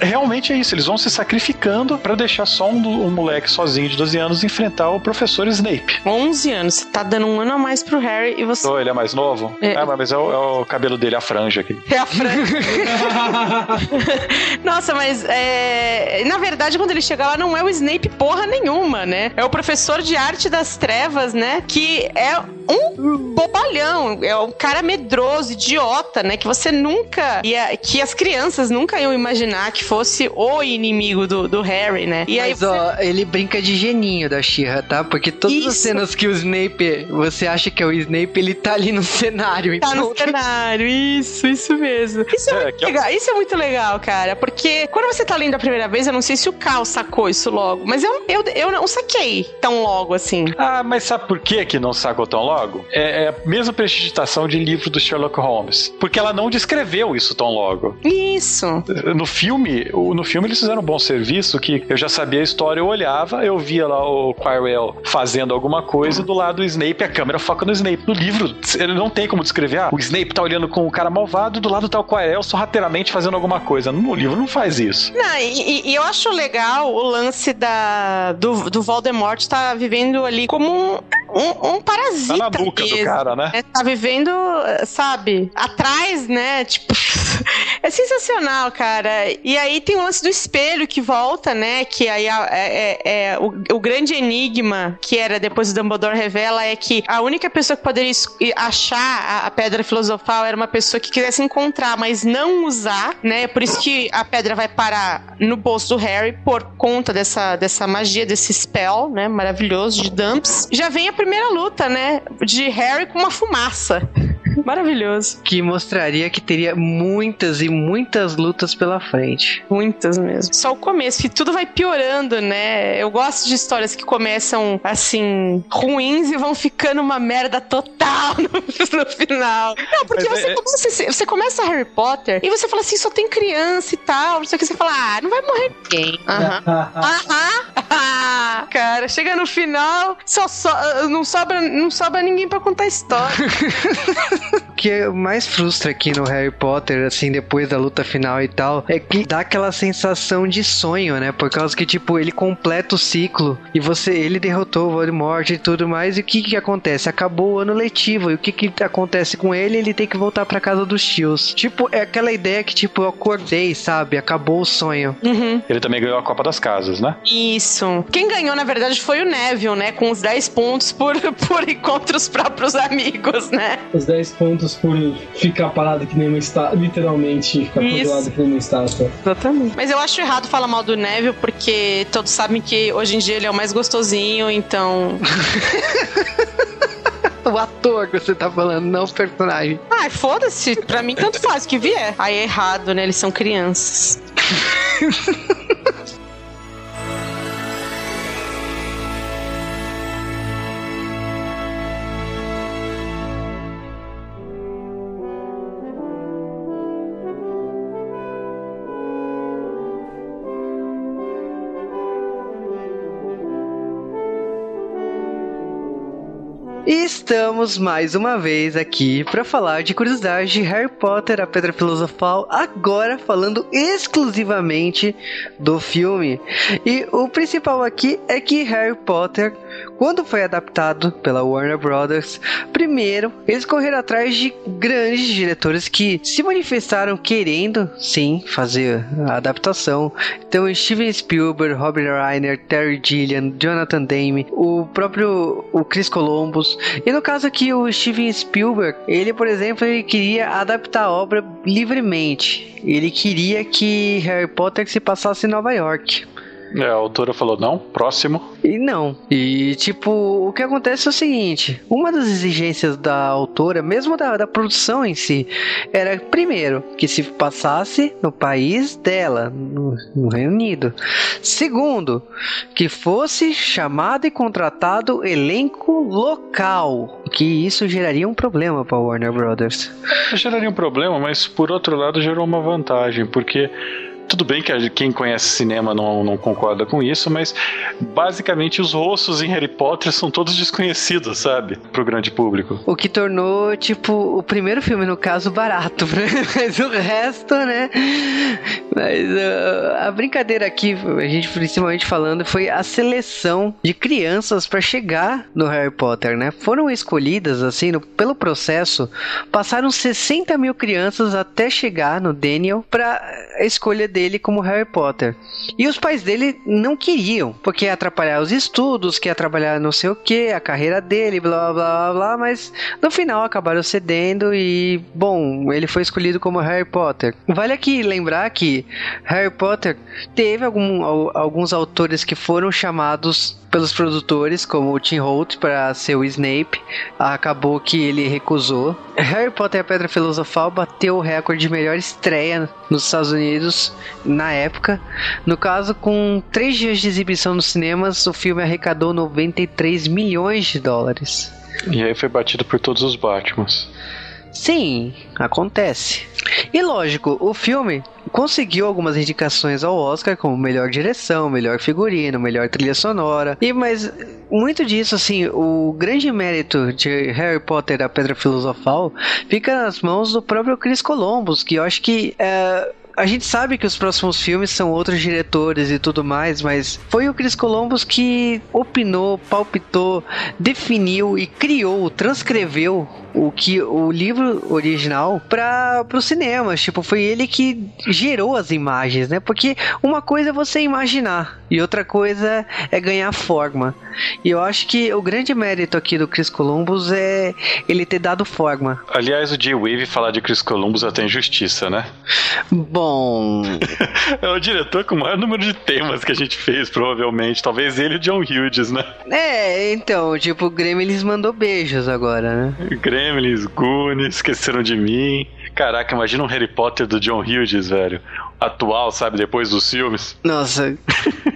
realmente é isso. Eles vão se sacrificando para deixar só um, um, moleque sozinho de 12 anos enfrentar o professor Snape. 11 anos. Você tá dando um ano a mais pro Harry e você. Oh, ele é mais novo? É, ah, mas é o, é o, cabelo dele, a franja aqui. É a franja. [LAUGHS] Nossa, mas é... na verdade, quando ele chega lá, não é o Snape porra nenhuma, né? É o professor de arte das trevas, né? Que é um bobalhão, é um cara medroso, idiota, né? Que você nunca ia, que as crianças nunca iam imaginar que fosse o inimigo do, do Harry, né? E Mas, aí você... ó, ele brinca de geninho da Xirra, tá? Porque todas Isso. as cenas que o Snape, você acha que é o Snape, ele tá ali no cenário. Tá então... no cenário, isso, isso mesmo. Isso é, é muito legal, isso é muito legal, cara, porque quando você tá lendo a primeira vez, eu não sei se o Cal sacou isso logo, mas eu, eu, eu não saquei tão logo assim. Ah, mas sabe por que que não sacou tão logo? Logo. É, é a mesma prestigitação de livro do Sherlock Holmes. Porque ela não descreveu isso tão logo. Isso. No filme, no filme eles fizeram um bom serviço que eu já sabia a história, eu olhava, eu via lá o Quirrell fazendo alguma coisa, do lado do Snape, a câmera foca no Snape. No livro, ele não tem como descrever, ah, o Snape tá olhando com o cara malvado, do lado tá o Quirrell sorrateiramente fazendo alguma coisa. No livro não faz isso. Não, e, e eu acho legal o lance da, do, do Voldemort estar tá vivendo ali como um um, um parasita. Na nuca do cara, né? né? Tá vivendo, sabe, atrás, né? Tipo, [LAUGHS] é sensacional, cara. E aí tem o lance do espelho que volta, né? Que aí é, é- é o, o grande enigma que era depois o Dumbledore revela é que a única pessoa que poderia achar a, a pedra filosofal era uma pessoa que quisesse encontrar, mas não usar, né? Por isso que a pedra vai parar no bolso do Harry por conta dessa, dessa magia, desse spell, né? Maravilhoso de Dumps. Já vem a primeira luta, né? De Harry com uma fumaça. [LAUGHS] Maravilhoso. Que mostraria que teria muitas e muitas lutas pela frente. Muitas mesmo. Só o começo, que tudo vai piorando, né? Eu gosto de histórias que começam, assim, ruins e vão ficando uma merda total [LAUGHS] no, no final. Não, porque Mas você, é- começa, você começa Harry Potter e você fala assim, só tem criança e tal, não sei o que. Você fala, ah, não vai morrer ninguém. Aham. [LAUGHS] Aham. Cara, chega no final, só, só não, sobra, não sobra ninguém pra contar história. [LAUGHS] O que mais frustra aqui no Harry Potter, assim, depois da luta final e tal, é que dá aquela sensação de sonho, né? Por causa que, tipo, ele completa o ciclo e você, ele derrotou o Voldemort e tudo mais, e o que que acontece? Acabou o ano letivo, e o que que acontece com ele? Ele tem que voltar pra casa dos tios. Tipo, é aquela ideia que, tipo, eu acordei, sabe? Acabou o sonho. Uhum. Ele também ganhou a Copa das Casas, né? Isso. Quem ganhou, na verdade, foi o Neville, né? Com os 10 pontos por, [LAUGHS] por ir contra os próprios amigos, né? Os 10 pontos por ficar parado que nem uma estátua. Literalmente, ficar Isso. que nem uma estátua. Exatamente. Mas eu acho errado falar mal do Neville, porque todos sabem que hoje em dia ele é o mais gostosinho, então. [LAUGHS] O ator que você tá falando, não o personagem. Ah, foda-se. Pra mim, tanto faz o que vier. Aí é errado, né? Eles são crianças. [LAUGHS] E estamos mais uma vez aqui para falar de curiosidades de Harry Potter, a Pedra Filosofal, agora falando exclusivamente do filme. E o principal aqui é que Harry Potter, quando foi adaptado pela Warner Brothers, primeiro eles correram atrás de grandes diretores que se manifestaram querendo, sim, fazer a adaptação. Então Steven Spielberg, Robert Reiner, Terry Gilliam, Jonathan Demme, o próprio o Chris Columbus. E no caso aqui o Steven Spielberg, ele por exemplo, ele queria adaptar a obra livremente. Ele queria que Harry Potter se passasse em Nova York. É, a autora falou, não, próximo. E não. E tipo, o que acontece é o seguinte: uma das exigências da autora, mesmo da, da produção em si, era primeiro que se passasse no país dela, no, no Reino Unido. Segundo, que fosse chamado e contratado elenco local. Que isso geraria um problema para Warner Brothers. Geraria um problema, mas por outro lado gerou uma vantagem, porque tudo bem que quem conhece cinema não, não concorda com isso, mas basicamente os rostos em Harry Potter são todos desconhecidos, sabe? Pro grande público. O que tornou, tipo, o primeiro filme, no caso, barato. [LAUGHS] Mas o resto, né? Mas uh, a brincadeira aqui, a gente principalmente falando, foi a seleção de crianças para chegar no Harry Potter, né? Foram escolhidas, assim, no- pelo processo, passaram 60 mil crianças até chegar no Daniel pra escolha dele como Harry Potter. E os pais dele não queriam, porque ia atrapalhar os estudos, que ia atrapalhar não sei o que, a carreira dele, blá blá blá blá, mas no final acabaram cedendo e, bom, ele foi escolhido como Harry Potter. Vale aqui lembrar que Harry Potter teve algum- al- alguns autores que foram chamados pelos produtores, como o Tim Holt, para ser o Snape. Acabou que ele recusou. Harry Potter e a Pedra Filosofal bateu o recorde de melhor estreia nos Estados Unidos na época. No caso, com três dias de exibição nos cinemas, o filme arrecadou 93 milhões de dólares. E aí foi batido por todos os Batmans. Sim, acontece. E lógico, o filme conseguiu algumas indicações ao Oscar como melhor direção, melhor figurino, melhor trilha sonora. E mas muito disso assim, o grande mérito de Harry Potter e a Pedra Filosofal fica nas mãos do próprio Chris Columbus, que eu acho que é, a gente sabe que os próximos filmes são outros diretores e tudo mais, mas foi o Chris Columbus que opinou, palpitou, definiu e criou, transcreveu o que o livro original para os cinemas. Tipo, foi ele que gerou as imagens, né? Porque uma coisa é você imaginar e outra coisa é ganhar forma. E eu acho que o grande mérito aqui do Chris Columbus é ele ter dado forma. Aliás, o Jay Wave falar de Chris Columbus até injustiça, né? Bom. É o diretor com o maior número de temas que a gente fez, provavelmente. Talvez ele e o John Hughes, né? É, então, tipo, o Gremlins mandou beijos agora, né? Gremlins, Goonies, esqueceram de mim. Caraca, imagina um Harry Potter do John Hughes, velho. Atual, sabe, depois dos filmes. Nossa. [LAUGHS]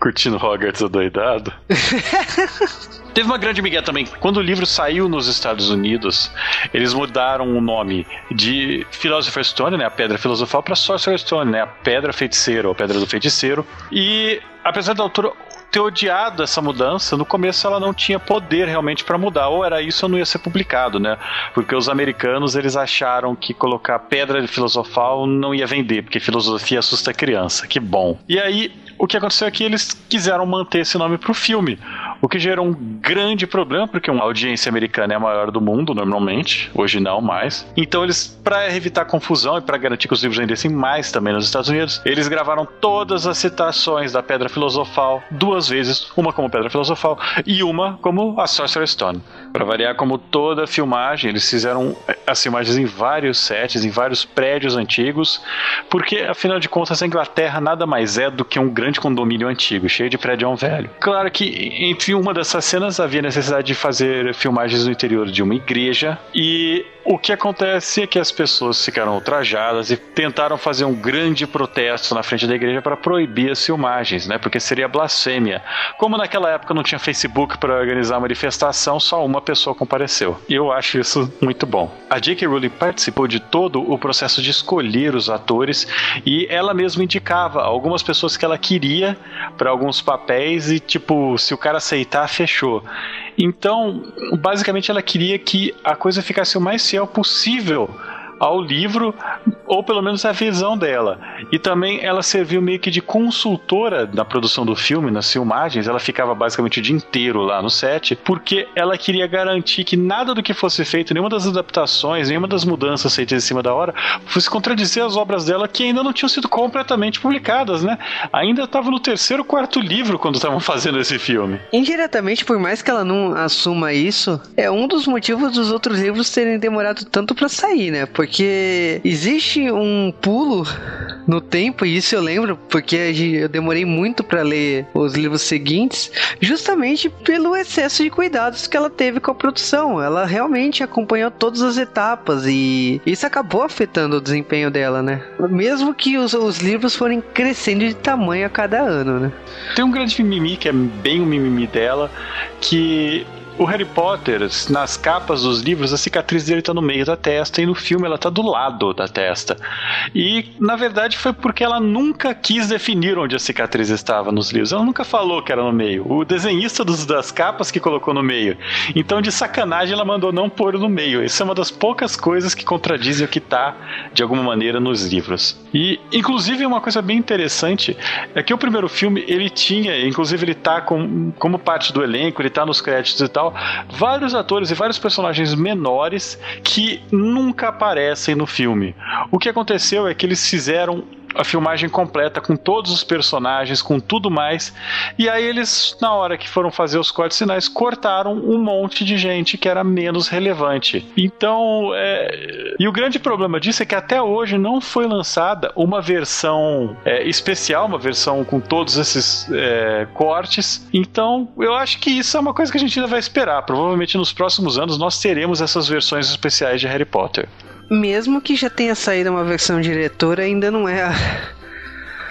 Curtindo Hogwarts adoidado. [LAUGHS] Teve uma grande migué também. Quando o livro saiu nos Estados Unidos, eles mudaram o nome de Philosopher's Stone, né, a Pedra Filosofal, para Sorcerer's Stone, né, a Pedra Feiticeira, ou a Pedra do Feiticeiro. E apesar da autora ter odiado essa mudança, no começo ela não tinha poder realmente para mudar, ou era isso ou não ia ser publicado, né? Porque os americanos eles acharam que colocar pedra filosofal não ia vender, porque filosofia assusta a criança. Que bom. E aí o que aconteceu é que eles quiseram manter esse nome pro filme, o que gerou um grande problema, porque uma audiência americana é a maior do mundo, normalmente, hoje não mais. Então eles, para evitar confusão e para garantir que os livros vendessem mais também nos Estados Unidos, eles gravaram todas as citações da Pedra Filosofal duas vezes, uma como Pedra Filosofal e uma como a Sorcerer's Stone. Para variar, como toda filmagem, eles fizeram as filmagens em vários sets, em vários prédios antigos, porque afinal de contas a Inglaterra nada mais é do que um grande condomínio antigo, cheio de prédio velho. Claro que entre uma dessas cenas havia necessidade de fazer filmagens no interior de uma igreja e o que acontece é que as pessoas ficaram ultrajadas e tentaram fazer um grande protesto na frente da igreja para proibir as filmagens, né? Porque seria blasfêmia. Como naquela época não tinha Facebook para organizar a manifestação, só uma pessoa compareceu. E eu acho isso muito bom. A J.K. Rowling participou de todo o processo de escolher os atores e ela mesma indicava algumas pessoas que ela queria para alguns papéis e tipo, se o cara aceitar, fechou. Então, basicamente, ela queria que a coisa ficasse o mais fiel possível ao livro, ou pelo menos a visão dela. E também ela serviu meio que de consultora na produção do filme, nas filmagens. Ela ficava basicamente o dia inteiro lá no set, porque ela queria garantir que nada do que fosse feito, nenhuma das adaptações, nenhuma das mudanças feitas em cima da hora, fosse contradizer as obras dela que ainda não tinham sido completamente publicadas, né? Ainda estava no terceiro, quarto livro quando estavam [LAUGHS] fazendo esse filme. Indiretamente, por mais que ela não assuma isso, é um dos motivos dos outros livros terem demorado tanto para sair, né? Porque porque existe um pulo no tempo, e isso eu lembro, porque eu demorei muito para ler os livros seguintes, justamente pelo excesso de cuidados que ela teve com a produção. Ela realmente acompanhou todas as etapas e isso acabou afetando o desempenho dela, né? Mesmo que os, os livros forem crescendo de tamanho a cada ano, né? Tem um grande mimimi que é bem o mimimi dela, que o Harry Potter, nas capas dos livros, a cicatriz dele tá no meio da testa e no filme ela tá do lado da testa. E na verdade foi porque ela nunca quis definir onde a cicatriz estava nos livros. Ela nunca falou que era no meio. O desenhista dos, das capas que colocou no meio. Então, de sacanagem, ela mandou não pôr no meio. Isso é uma das poucas coisas que contradizem o que tá de alguma maneira nos livros. E, inclusive, uma coisa bem interessante é que o primeiro filme ele tinha, inclusive, ele tá com, como parte do elenco, ele tá nos créditos e tal vários atores e vários personagens menores que nunca aparecem no filme. O que aconteceu é que eles fizeram a filmagem completa com todos os personagens, com tudo mais. E aí eles, na hora que foram fazer os cortes finais, cortaram um monte de gente que era menos relevante. Então, é... e o grande problema disso é que até hoje não foi lançada uma versão é, especial, uma versão com todos esses é, cortes. Então, eu acho que isso é uma coisa que a gente ainda vai esperar. Provavelmente nos próximos anos nós teremos essas versões especiais de Harry Potter mesmo que já tenha saído uma versão diretora, ainda não é a,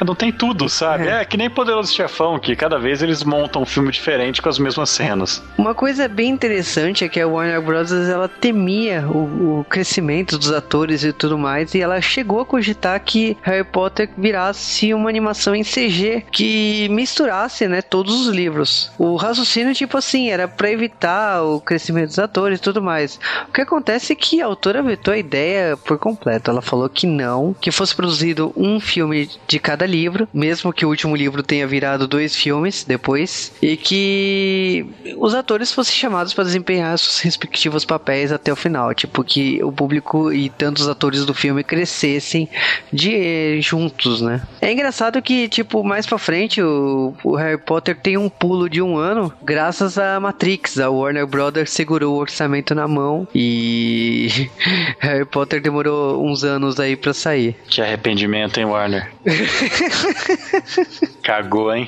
Não tem tudo, sabe? É. é que nem Poderoso Chefão, que cada vez eles montam um filme diferente com as mesmas cenas. Uma coisa bem interessante é que a Warner Bros. ela temia o, o crescimento dos atores e tudo mais, e ela chegou a cogitar que Harry Potter virasse uma animação em CG que misturasse, né, todos os livros. O raciocínio, tipo assim, era para evitar o crescimento dos atores e tudo mais. O que acontece é que a autora vetou a ideia por completo. Ela falou que não, que fosse produzido um filme de cada livro, mesmo que o último livro tenha virado dois filmes depois, e que os atores fossem chamados para desempenhar seus respectivos papéis até o final, tipo que o público e tantos atores do filme crescessem de juntos, né? É engraçado que tipo mais para frente o, o Harry Potter tem um pulo de um ano graças a Matrix, a Warner Brothers segurou o orçamento na mão e [LAUGHS] Harry Potter demorou uns anos aí para sair. Que arrependimento, hein, Warner? [LAUGHS] [LAUGHS] Cagou, hein?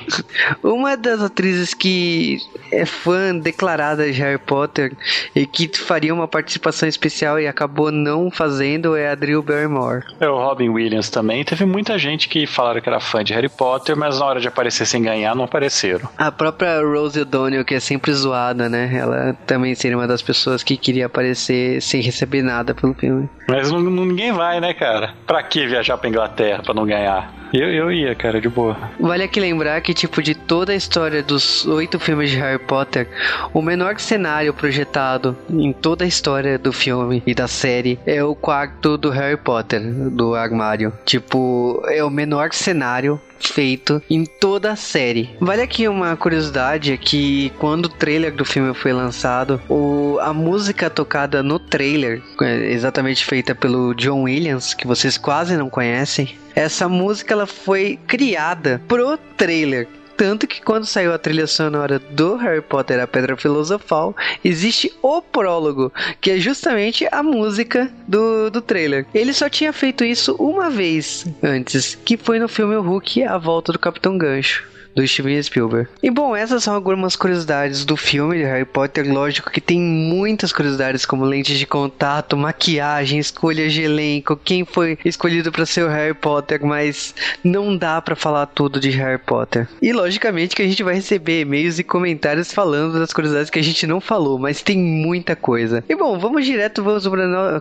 Uma das atrizes que é fã declarada de Harry Potter e que faria uma participação especial e acabou não fazendo é a Drew Barrymore. É o Robin Williams também. Teve muita gente que falaram que era fã de Harry Potter, mas na hora de aparecer sem ganhar, não apareceram. A própria Rose O'Donnell, que é sempre zoada, né? Ela também seria uma das pessoas que queria aparecer sem receber nada pelo filme. Mas ninguém vai, né, cara? Pra que viajar pra Inglaterra pra não ganhar? Eu, eu ia, cara, de boa. Vale aqui lembrar que, tipo, de toda a história dos oito filmes de Harry Potter, o menor cenário projetado em toda a história do filme e da série é o quarto do Harry Potter, do armário. Tipo, é o menor cenário feito em toda a série. Vale aqui uma curiosidade é que quando o trailer do filme foi lançado, o, a música tocada no trailer, é exatamente feita pelo John Williams, que vocês quase não conhecem, essa música ela foi criada pro trailer. Tanto que quando saiu a trilha sonora do Harry Potter A Pedra Filosofal, existe o prólogo, que é justamente a música do, do trailer. Ele só tinha feito isso uma vez antes, que foi no filme O Hulk A Volta do Capitão Gancho do Steven Spielberg. E bom, essas são algumas curiosidades do filme de Harry Potter. Lógico que tem muitas curiosidades, como lentes de contato, maquiagem, escolha de elenco, quem foi escolhido para ser o Harry Potter, mas não dá para falar tudo de Harry Potter. E logicamente que a gente vai receber e-mails e comentários falando das curiosidades que a gente não falou, mas tem muita coisa. E bom, vamos direto, vamos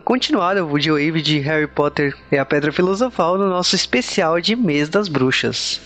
continuar o Wave de Harry Potter e a Pedra Filosofal no nosso especial de Mês das Bruxas.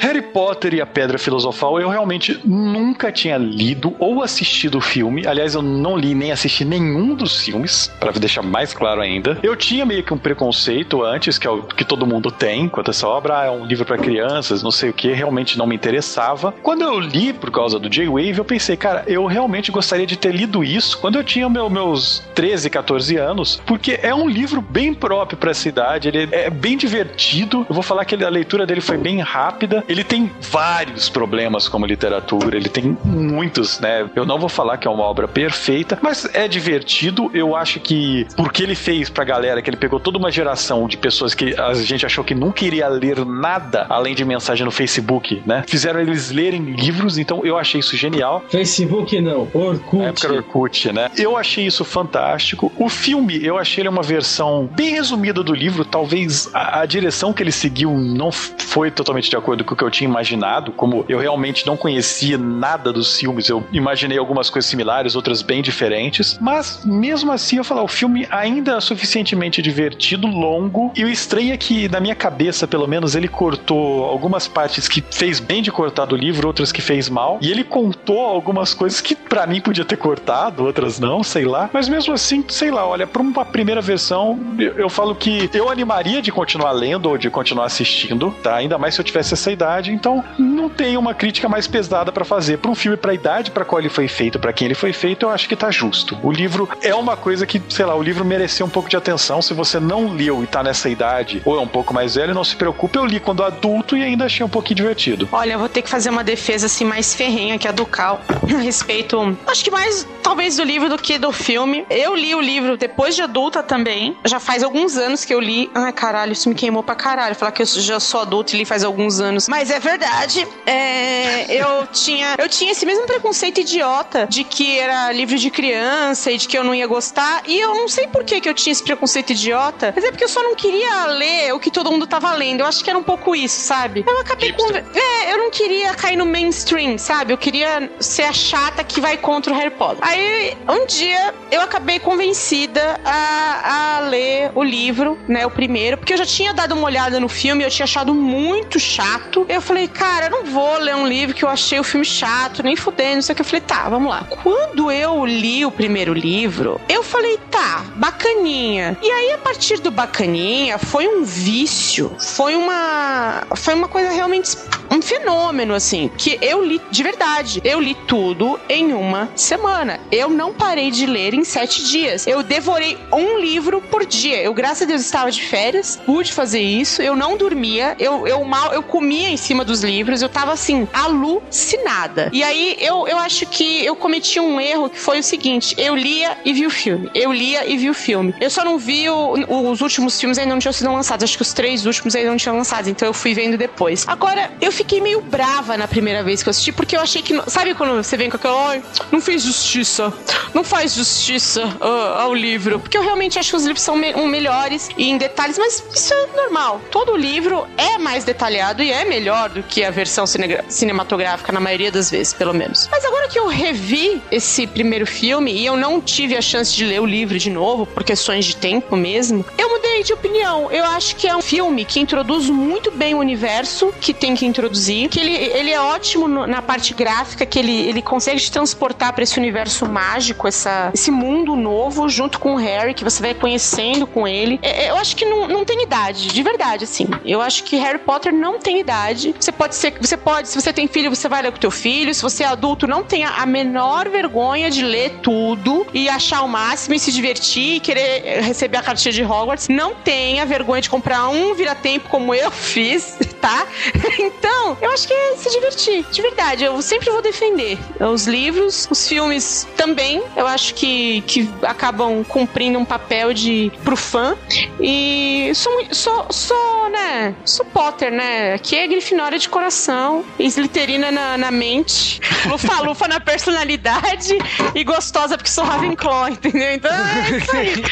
Her Harry Potter e a Pedra Filosofal eu realmente nunca tinha lido ou assistido o filme. Aliás, eu não li nem assisti nenhum dos filmes, para deixar mais claro ainda. Eu tinha meio que um preconceito antes, que é o que todo mundo tem, quanto essa obra ah, é um livro para crianças, não sei o que, realmente não me interessava. Quando eu li por causa do J-Wave, eu pensei, cara, eu realmente gostaria de ter lido isso quando eu tinha meu, meus 13, 14 anos, porque é um livro bem próprio para essa idade, ele é bem divertido. Eu vou falar que a leitura dele foi bem rápida. Ele tem vários problemas como literatura, ele tem muitos, né? Eu não vou falar que é uma obra perfeita, mas é divertido. Eu acho que porque ele fez pra galera que ele pegou toda uma geração de pessoas que a gente achou que nunca iria ler nada além de mensagem no Facebook, né? Fizeram eles lerem livros, então eu achei isso genial. Facebook não, Orkut. É época Orkut, né? Eu achei isso fantástico. O filme, eu achei ele uma versão bem resumida do livro, talvez a, a direção que ele seguiu não foi totalmente de acordo com o que eu tinha imaginado, como eu realmente não conhecia nada dos filmes, eu imaginei algumas coisas similares, outras bem diferentes, mas mesmo assim eu falar, o filme ainda é suficientemente divertido, longo, e o estranho é que na minha cabeça, pelo menos, ele cortou algumas partes que fez bem de cortar do livro, outras que fez mal, e ele contou algumas coisas que para mim podia ter cortado, outras não, sei lá, mas mesmo assim, sei lá, olha, para uma primeira versão, eu, eu falo que eu animaria de continuar lendo ou de continuar assistindo, tá? Ainda mais se eu tivesse essa idade idade, então não tem uma crítica mais pesada para fazer. Para um filme para a idade para qual ele foi feito, para quem ele foi feito, eu acho que tá justo. O livro é uma coisa que, sei lá, o livro mereceu um pouco de atenção. Se você não leu e tá nessa idade, ou é um pouco mais velho, não se preocupe, eu li quando adulto e ainda achei um pouquinho divertido. Olha, eu vou ter que fazer uma defesa assim mais ferrenha que a do Cal [LAUGHS] a respeito, acho que mais talvez do livro do que do filme. Eu li o livro depois de adulta também. Já faz alguns anos que eu li. Ai, caralho, isso me queimou pra caralho. Falar que eu já sou adulto e li faz alguns anos. Mas é verdade. É, eu tinha eu tinha esse mesmo preconceito idiota de que era livro de criança e de que eu não ia gostar. E eu não sei por que, que eu tinha esse preconceito idiota. Mas é porque eu só não queria ler o que todo mundo tava lendo. Eu acho que era um pouco isso, sabe? Eu acabei com. É, eu não queria cair no mainstream, sabe? Eu queria ser a chata que vai contra o Harry Potter. Aí, um dia, eu acabei convencida a, a ler o livro, né? O primeiro, porque eu já tinha dado uma olhada no filme, eu tinha achado muito chato. Eu falei, cara, eu não vou ler um livro que eu achei o filme chato, nem fudendo, não sei o que. Eu falei, tá, vamos lá. Quando eu li o primeiro livro, eu falei, tá, bacaninha. E aí, a partir do bacaninha, foi um vício, foi uma. Foi uma coisa realmente. um fenômeno, assim, que eu li de verdade. Eu li tudo em uma semana. Eu não parei de ler em sete dias. Eu devorei um livro por dia. Eu, graças a Deus, estava de férias, pude fazer isso. Eu não dormia, eu, eu mal, eu comia em cima dos livros, eu tava assim, alucinada. E aí eu, eu acho que eu cometi um erro que foi o seguinte: eu lia e vi o filme. Eu lia e vi o filme. Eu só não vi o, os últimos filmes ainda não tinham sido lançados. Acho que os três últimos ainda não tinham lançado, então eu fui vendo depois. Agora, eu fiquei meio brava na primeira vez que eu assisti, porque eu achei que. Sabe quando você vem com aquela. Ai, não fez justiça. Não faz justiça uh, ao livro. Porque eu realmente acho que os livros são me melhores em detalhes, mas isso é normal. Todo livro é mais detalhado e é melhor do que a versão cinematográfica, na maioria das vezes, pelo menos. Mas agora que eu revi esse primeiro filme e eu não tive a chance de ler o livro de novo, por questões de tempo mesmo, eu mudei de opinião. Eu acho que é um filme que introduz muito bem o universo que tem que introduzir, que ele, ele é ótimo no, na parte gráfica, que ele, ele consegue te transportar para esse universo mágico, essa, esse mundo novo, junto com o Harry, que você vai conhecendo com ele. É, é, eu acho que não, não tem idade, de verdade, assim. Eu acho que Harry Potter não tem idade. Você pode ser, você pode, se você tem filho, você vai ler com teu filho. Se você é adulto, não tenha a menor vergonha de ler tudo e achar o máximo e se divertir e querer receber a cartinha de Hogwarts. Não tenha vergonha de comprar um vira-tempo como eu [LAUGHS] fiz, tá? [LAUGHS] então, eu acho que é se divertir. De verdade, eu sempre vou defender os livros, os filmes também. Eu acho que, que acabam cumprindo um papel de pro fã. E sou, sou, sou né? Sou Potter, né? Aqui é Grifinória de coração, Slytherina na, na mente, [LAUGHS] Lufa-Lufa na personalidade e gostosa porque sou Ravenclaw, entendeu? Então é isso aí.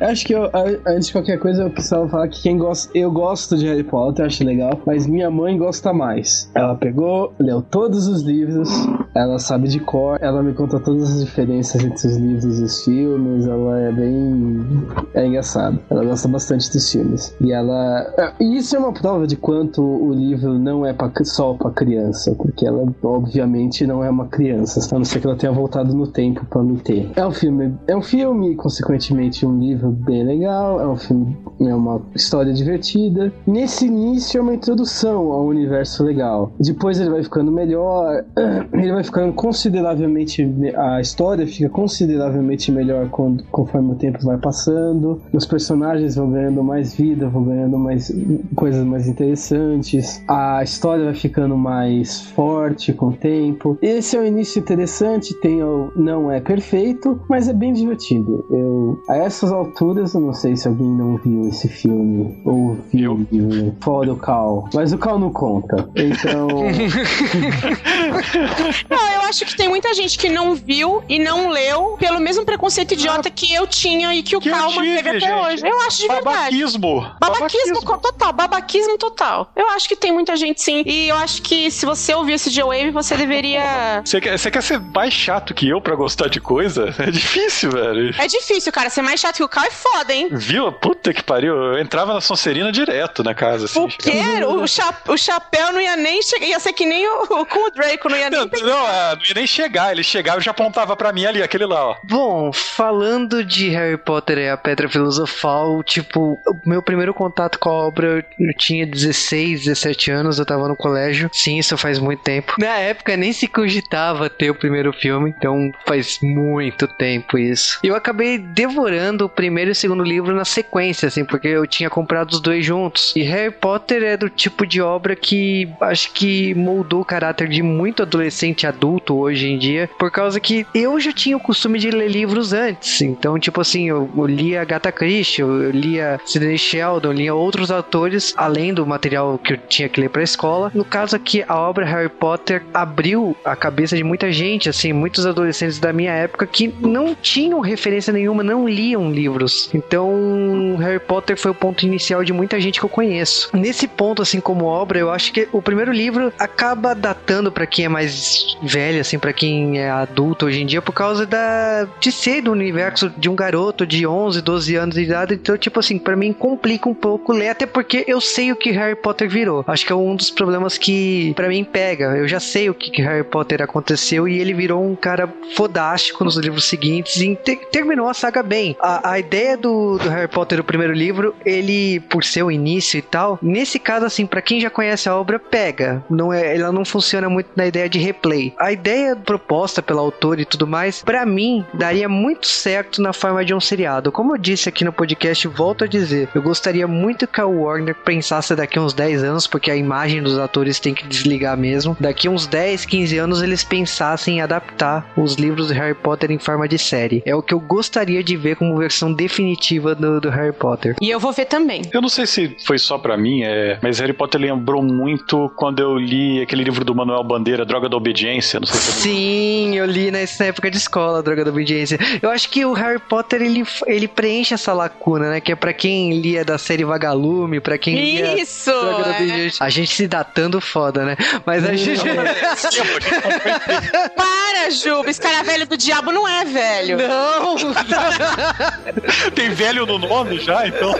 acho que eu, antes de qualquer coisa eu precisava falar que quem gosta, eu gosto de Harry Potter, acho legal, mas minha mãe gosta mais. Ela pegou, leu todos os livros, ela sabe de cor, ela me conta todas as diferenças entre os livros e os filmes, ela é bem. é engraçado. Ela gosta bastante dos filmes. E ela. É, e isso é uma prova de quanto o livro não é pra, só pra criança, porque ela, obviamente, não é uma criança, a não ser que ela tenha voltado no tempo pra me ter. É um filme, é um filme, consequentemente, um livro bem legal, é um filme, é uma história divertida. Nesse início é uma introdução ao universo legal. Depois ele vai ficando melhor, [CLEARS THROAT] ele vai ficando consideravelmente. A história fica consideravelmente melhor quando, conforme o tempo vai passando. Os personagens vão ganhando mais vida, vão ganhando mais coisas mais interessantes. A história vai ficando mais forte com o tempo. Esse é um início interessante, tem não é perfeito, mas é bem divertido. Eu a essas alturas eu não sei se alguém não viu esse filme ou viu o livro, fora o Cal, mas o Cal não conta. Então [LAUGHS] Não, eu acho que tem muita gente que não viu e não leu pelo mesmo preconceito idiota que eu tinha e que o que Cal manteve até gente. hoje. Eu acho de babaquismo. verdade. Babaquismo. Babaquismo total, babaquismo total. Eu acho que tem muita gente sim. E eu acho que se você ouvir esse J-Wave, você deveria. Você quer, você quer ser mais chato que eu pra gostar de coisa? [LAUGHS] É difícil, velho. É difícil, cara. Ser mais chato que o Cal é foda, hein? Viu? Puta que pariu. Eu entrava na Sonserina direto na casa. Assim, o quê? O, cha o chapéu não ia nem chegar. Ia ser que nem o, com o Draco, não ia nem. Não, não, é, não ia nem chegar. Ele chegava e já apontava pra mim ali, aquele lá, ó. Bom, falando de Harry Potter e a Pedra Filosofal, tipo, o meu primeiro contato com a obra eu tinha 16, 17 anos, eu tava no colégio. Sim, isso faz muito tempo. Na época nem se cogitava ter o primeiro filme, então faz muito tempo isso. Eu acabei devorando o primeiro e o segundo livro na sequência, assim, porque eu tinha comprado os dois juntos. E Harry Potter é do tipo de obra que acho que moldou o caráter de muito adolescente adulto hoje em dia, por causa que eu já tinha o costume de ler livros antes. Então, tipo assim, eu, eu lia Agatha Christie, eu, eu lia Sidney Sheldon, lia outros autores, além do material que eu tinha que ler pra escola. No caso aqui, a obra Harry Potter abriu a cabeça de muita gente, assim, muitos adolescentes da minha época que não tinham referência nenhuma, não liam livros. Então, Harry Potter foi o ponto inicial de muita gente que eu conheço. Nesse ponto, assim, como obra, eu acho que o primeiro livro acaba datando para quem é mais velho, assim, para quem é adulto hoje em dia, por causa da de ser do universo de um garoto de 11, 12 anos de idade. Então, tipo assim, para mim complica um pouco ler, até porque eu sei o que Harry Potter virou. Acho que é um dos problemas que para mim pega. Eu já sei o que, que Harry Potter aconteceu e ele virou um cara fodástico nos livros seguintes e te terminou a saga bem. A, a ideia do, do Harry Potter, o primeiro livro, ele, por ser o início e tal, nesse caso, assim, para quem já conhece a obra, pega. Não é, ela não funciona muito na ideia de replay. A ideia proposta pelo autor e tudo mais, para mim, daria muito certo na forma de um seriado. Como eu disse aqui no podcast, volto a dizer, eu gostaria muito que a Warner pensasse daqui uns 10 anos, porque a imagem dos atores tem que desligar mesmo. Daqui uns 10, 15 anos eles pensassem em adaptar os livros de Harry Potter em forma de série. É o que eu gostaria de ver como versão definitiva do, do Harry Potter. E eu vou ver também. Eu não sei se foi só para mim, é, mas Harry Potter lembrou muito quando eu li aquele livro do Manuel Bandeira, Droga da Obediência. Não sei se Sim, eu li nessa época de escola, Droga da Obediência. Eu acho que o Harry Potter ele, ele preenche essa lacuna, né? Que é para quem lia da série Vagalume, para quem lia Isso, Droga da é. Obediência. A gente se datando foda, né? Mas a gente. [LAUGHS] Para, Juba, escaravelho do diabo não é velho. Não! [LAUGHS] Tem velho no nome já, então.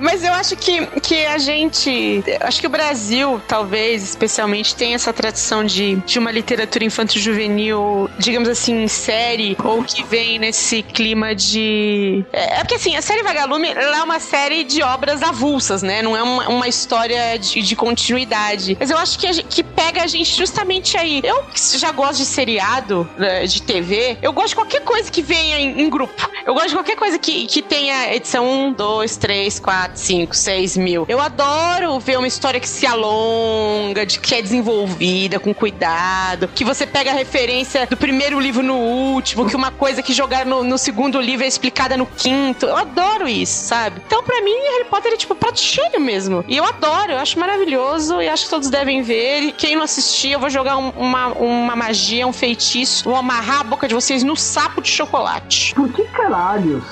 Mas eu acho que, que a gente. Acho que o Brasil, talvez, especialmente, tem essa tradição de, de uma literatura infanto-juvenil, digamos assim, em série, ou que vem nesse clima de. É, é porque assim, a série Vagalume é uma série de obras avulsas, né? Não é uma, uma história de, de continuidade. Mas eu acho que, a que pega a gente justamente aí. Eu já gosto de seriado, né, de TV, eu gosto de qualquer coisa que venha em, em grupo. Eu gosto de qualquer coisa que, que tenha edição 1, 2, 3, 4, 5, 6 mil. Eu adoro ver uma história que se alonga, de que é desenvolvida com cuidado, que você pega a referência do primeiro livro no último, que uma coisa que jogaram no, no segundo livro é explicada no quinto. Eu adoro isso, sabe? Então, pra mim, Harry Potter é tipo prato cheio mesmo. E eu adoro, eu acho maravilhoso e acho que todos devem ver. E quem não assistir, eu vou jogar um- uma, uma magia, um feitiço, vou amarrar a boca de vocês no sapo de chocolate. Por que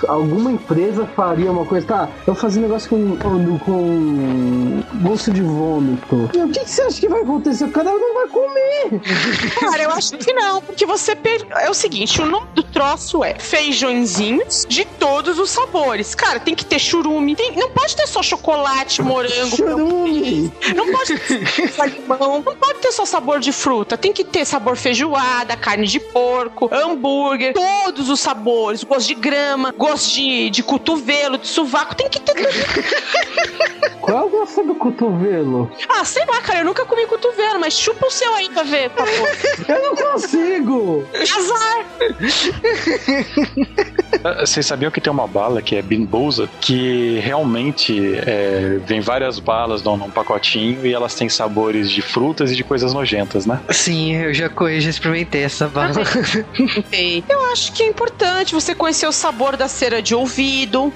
alguma empresa faria uma coisa? Tá, eu fazer um negócio com, com, gosto de vômito. E o que, que você acha que vai acontecer? O cara não vai comer. [LAUGHS] Cara, eu acho que não, porque você per... É o seguinte, o nome do troço é feijõezinhos de todos os sabores. Cara, tem que ter churume, tem- não pode ter só chocolate, morango, Churume. não pode ter só limão, não pode ter só sabor de fruta, tem que ter sabor feijoada, carne de porco, hambúrguer, todos os sabores, gosto de grama, gosto de, de cotovelo, de sovaco, tem que ter. [LAUGHS] Qual é o gosto do cotovelo? Ah, sei lá, cara, eu nunca comi cotovelo, mas chupa o seu aí pra ver, por favor. Eu não consigo! Azar! Ah, Vocês sabiam que tem uma bala que é Bimboza, que realmente é, vem várias balas num, num pacotinho e elas têm sabores de frutas e de coisas nojentas, né? Sim, eu já já experimentei essa bala. [LAUGHS] Eu acho que é importante você conhecer o sabor da cera de ouvido.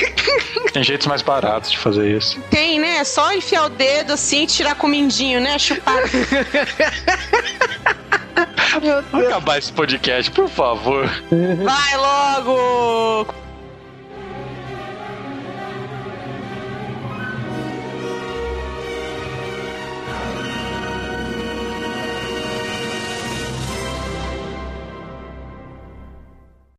[LAUGHS] Tem jeitos mais baratos de fazer isso. Tem, né? É Só enfiar o dedo assim e tirar com o mindinho, né? Chupar. [LAUGHS] Vamos acabar esse podcast, por favor. Vai logo!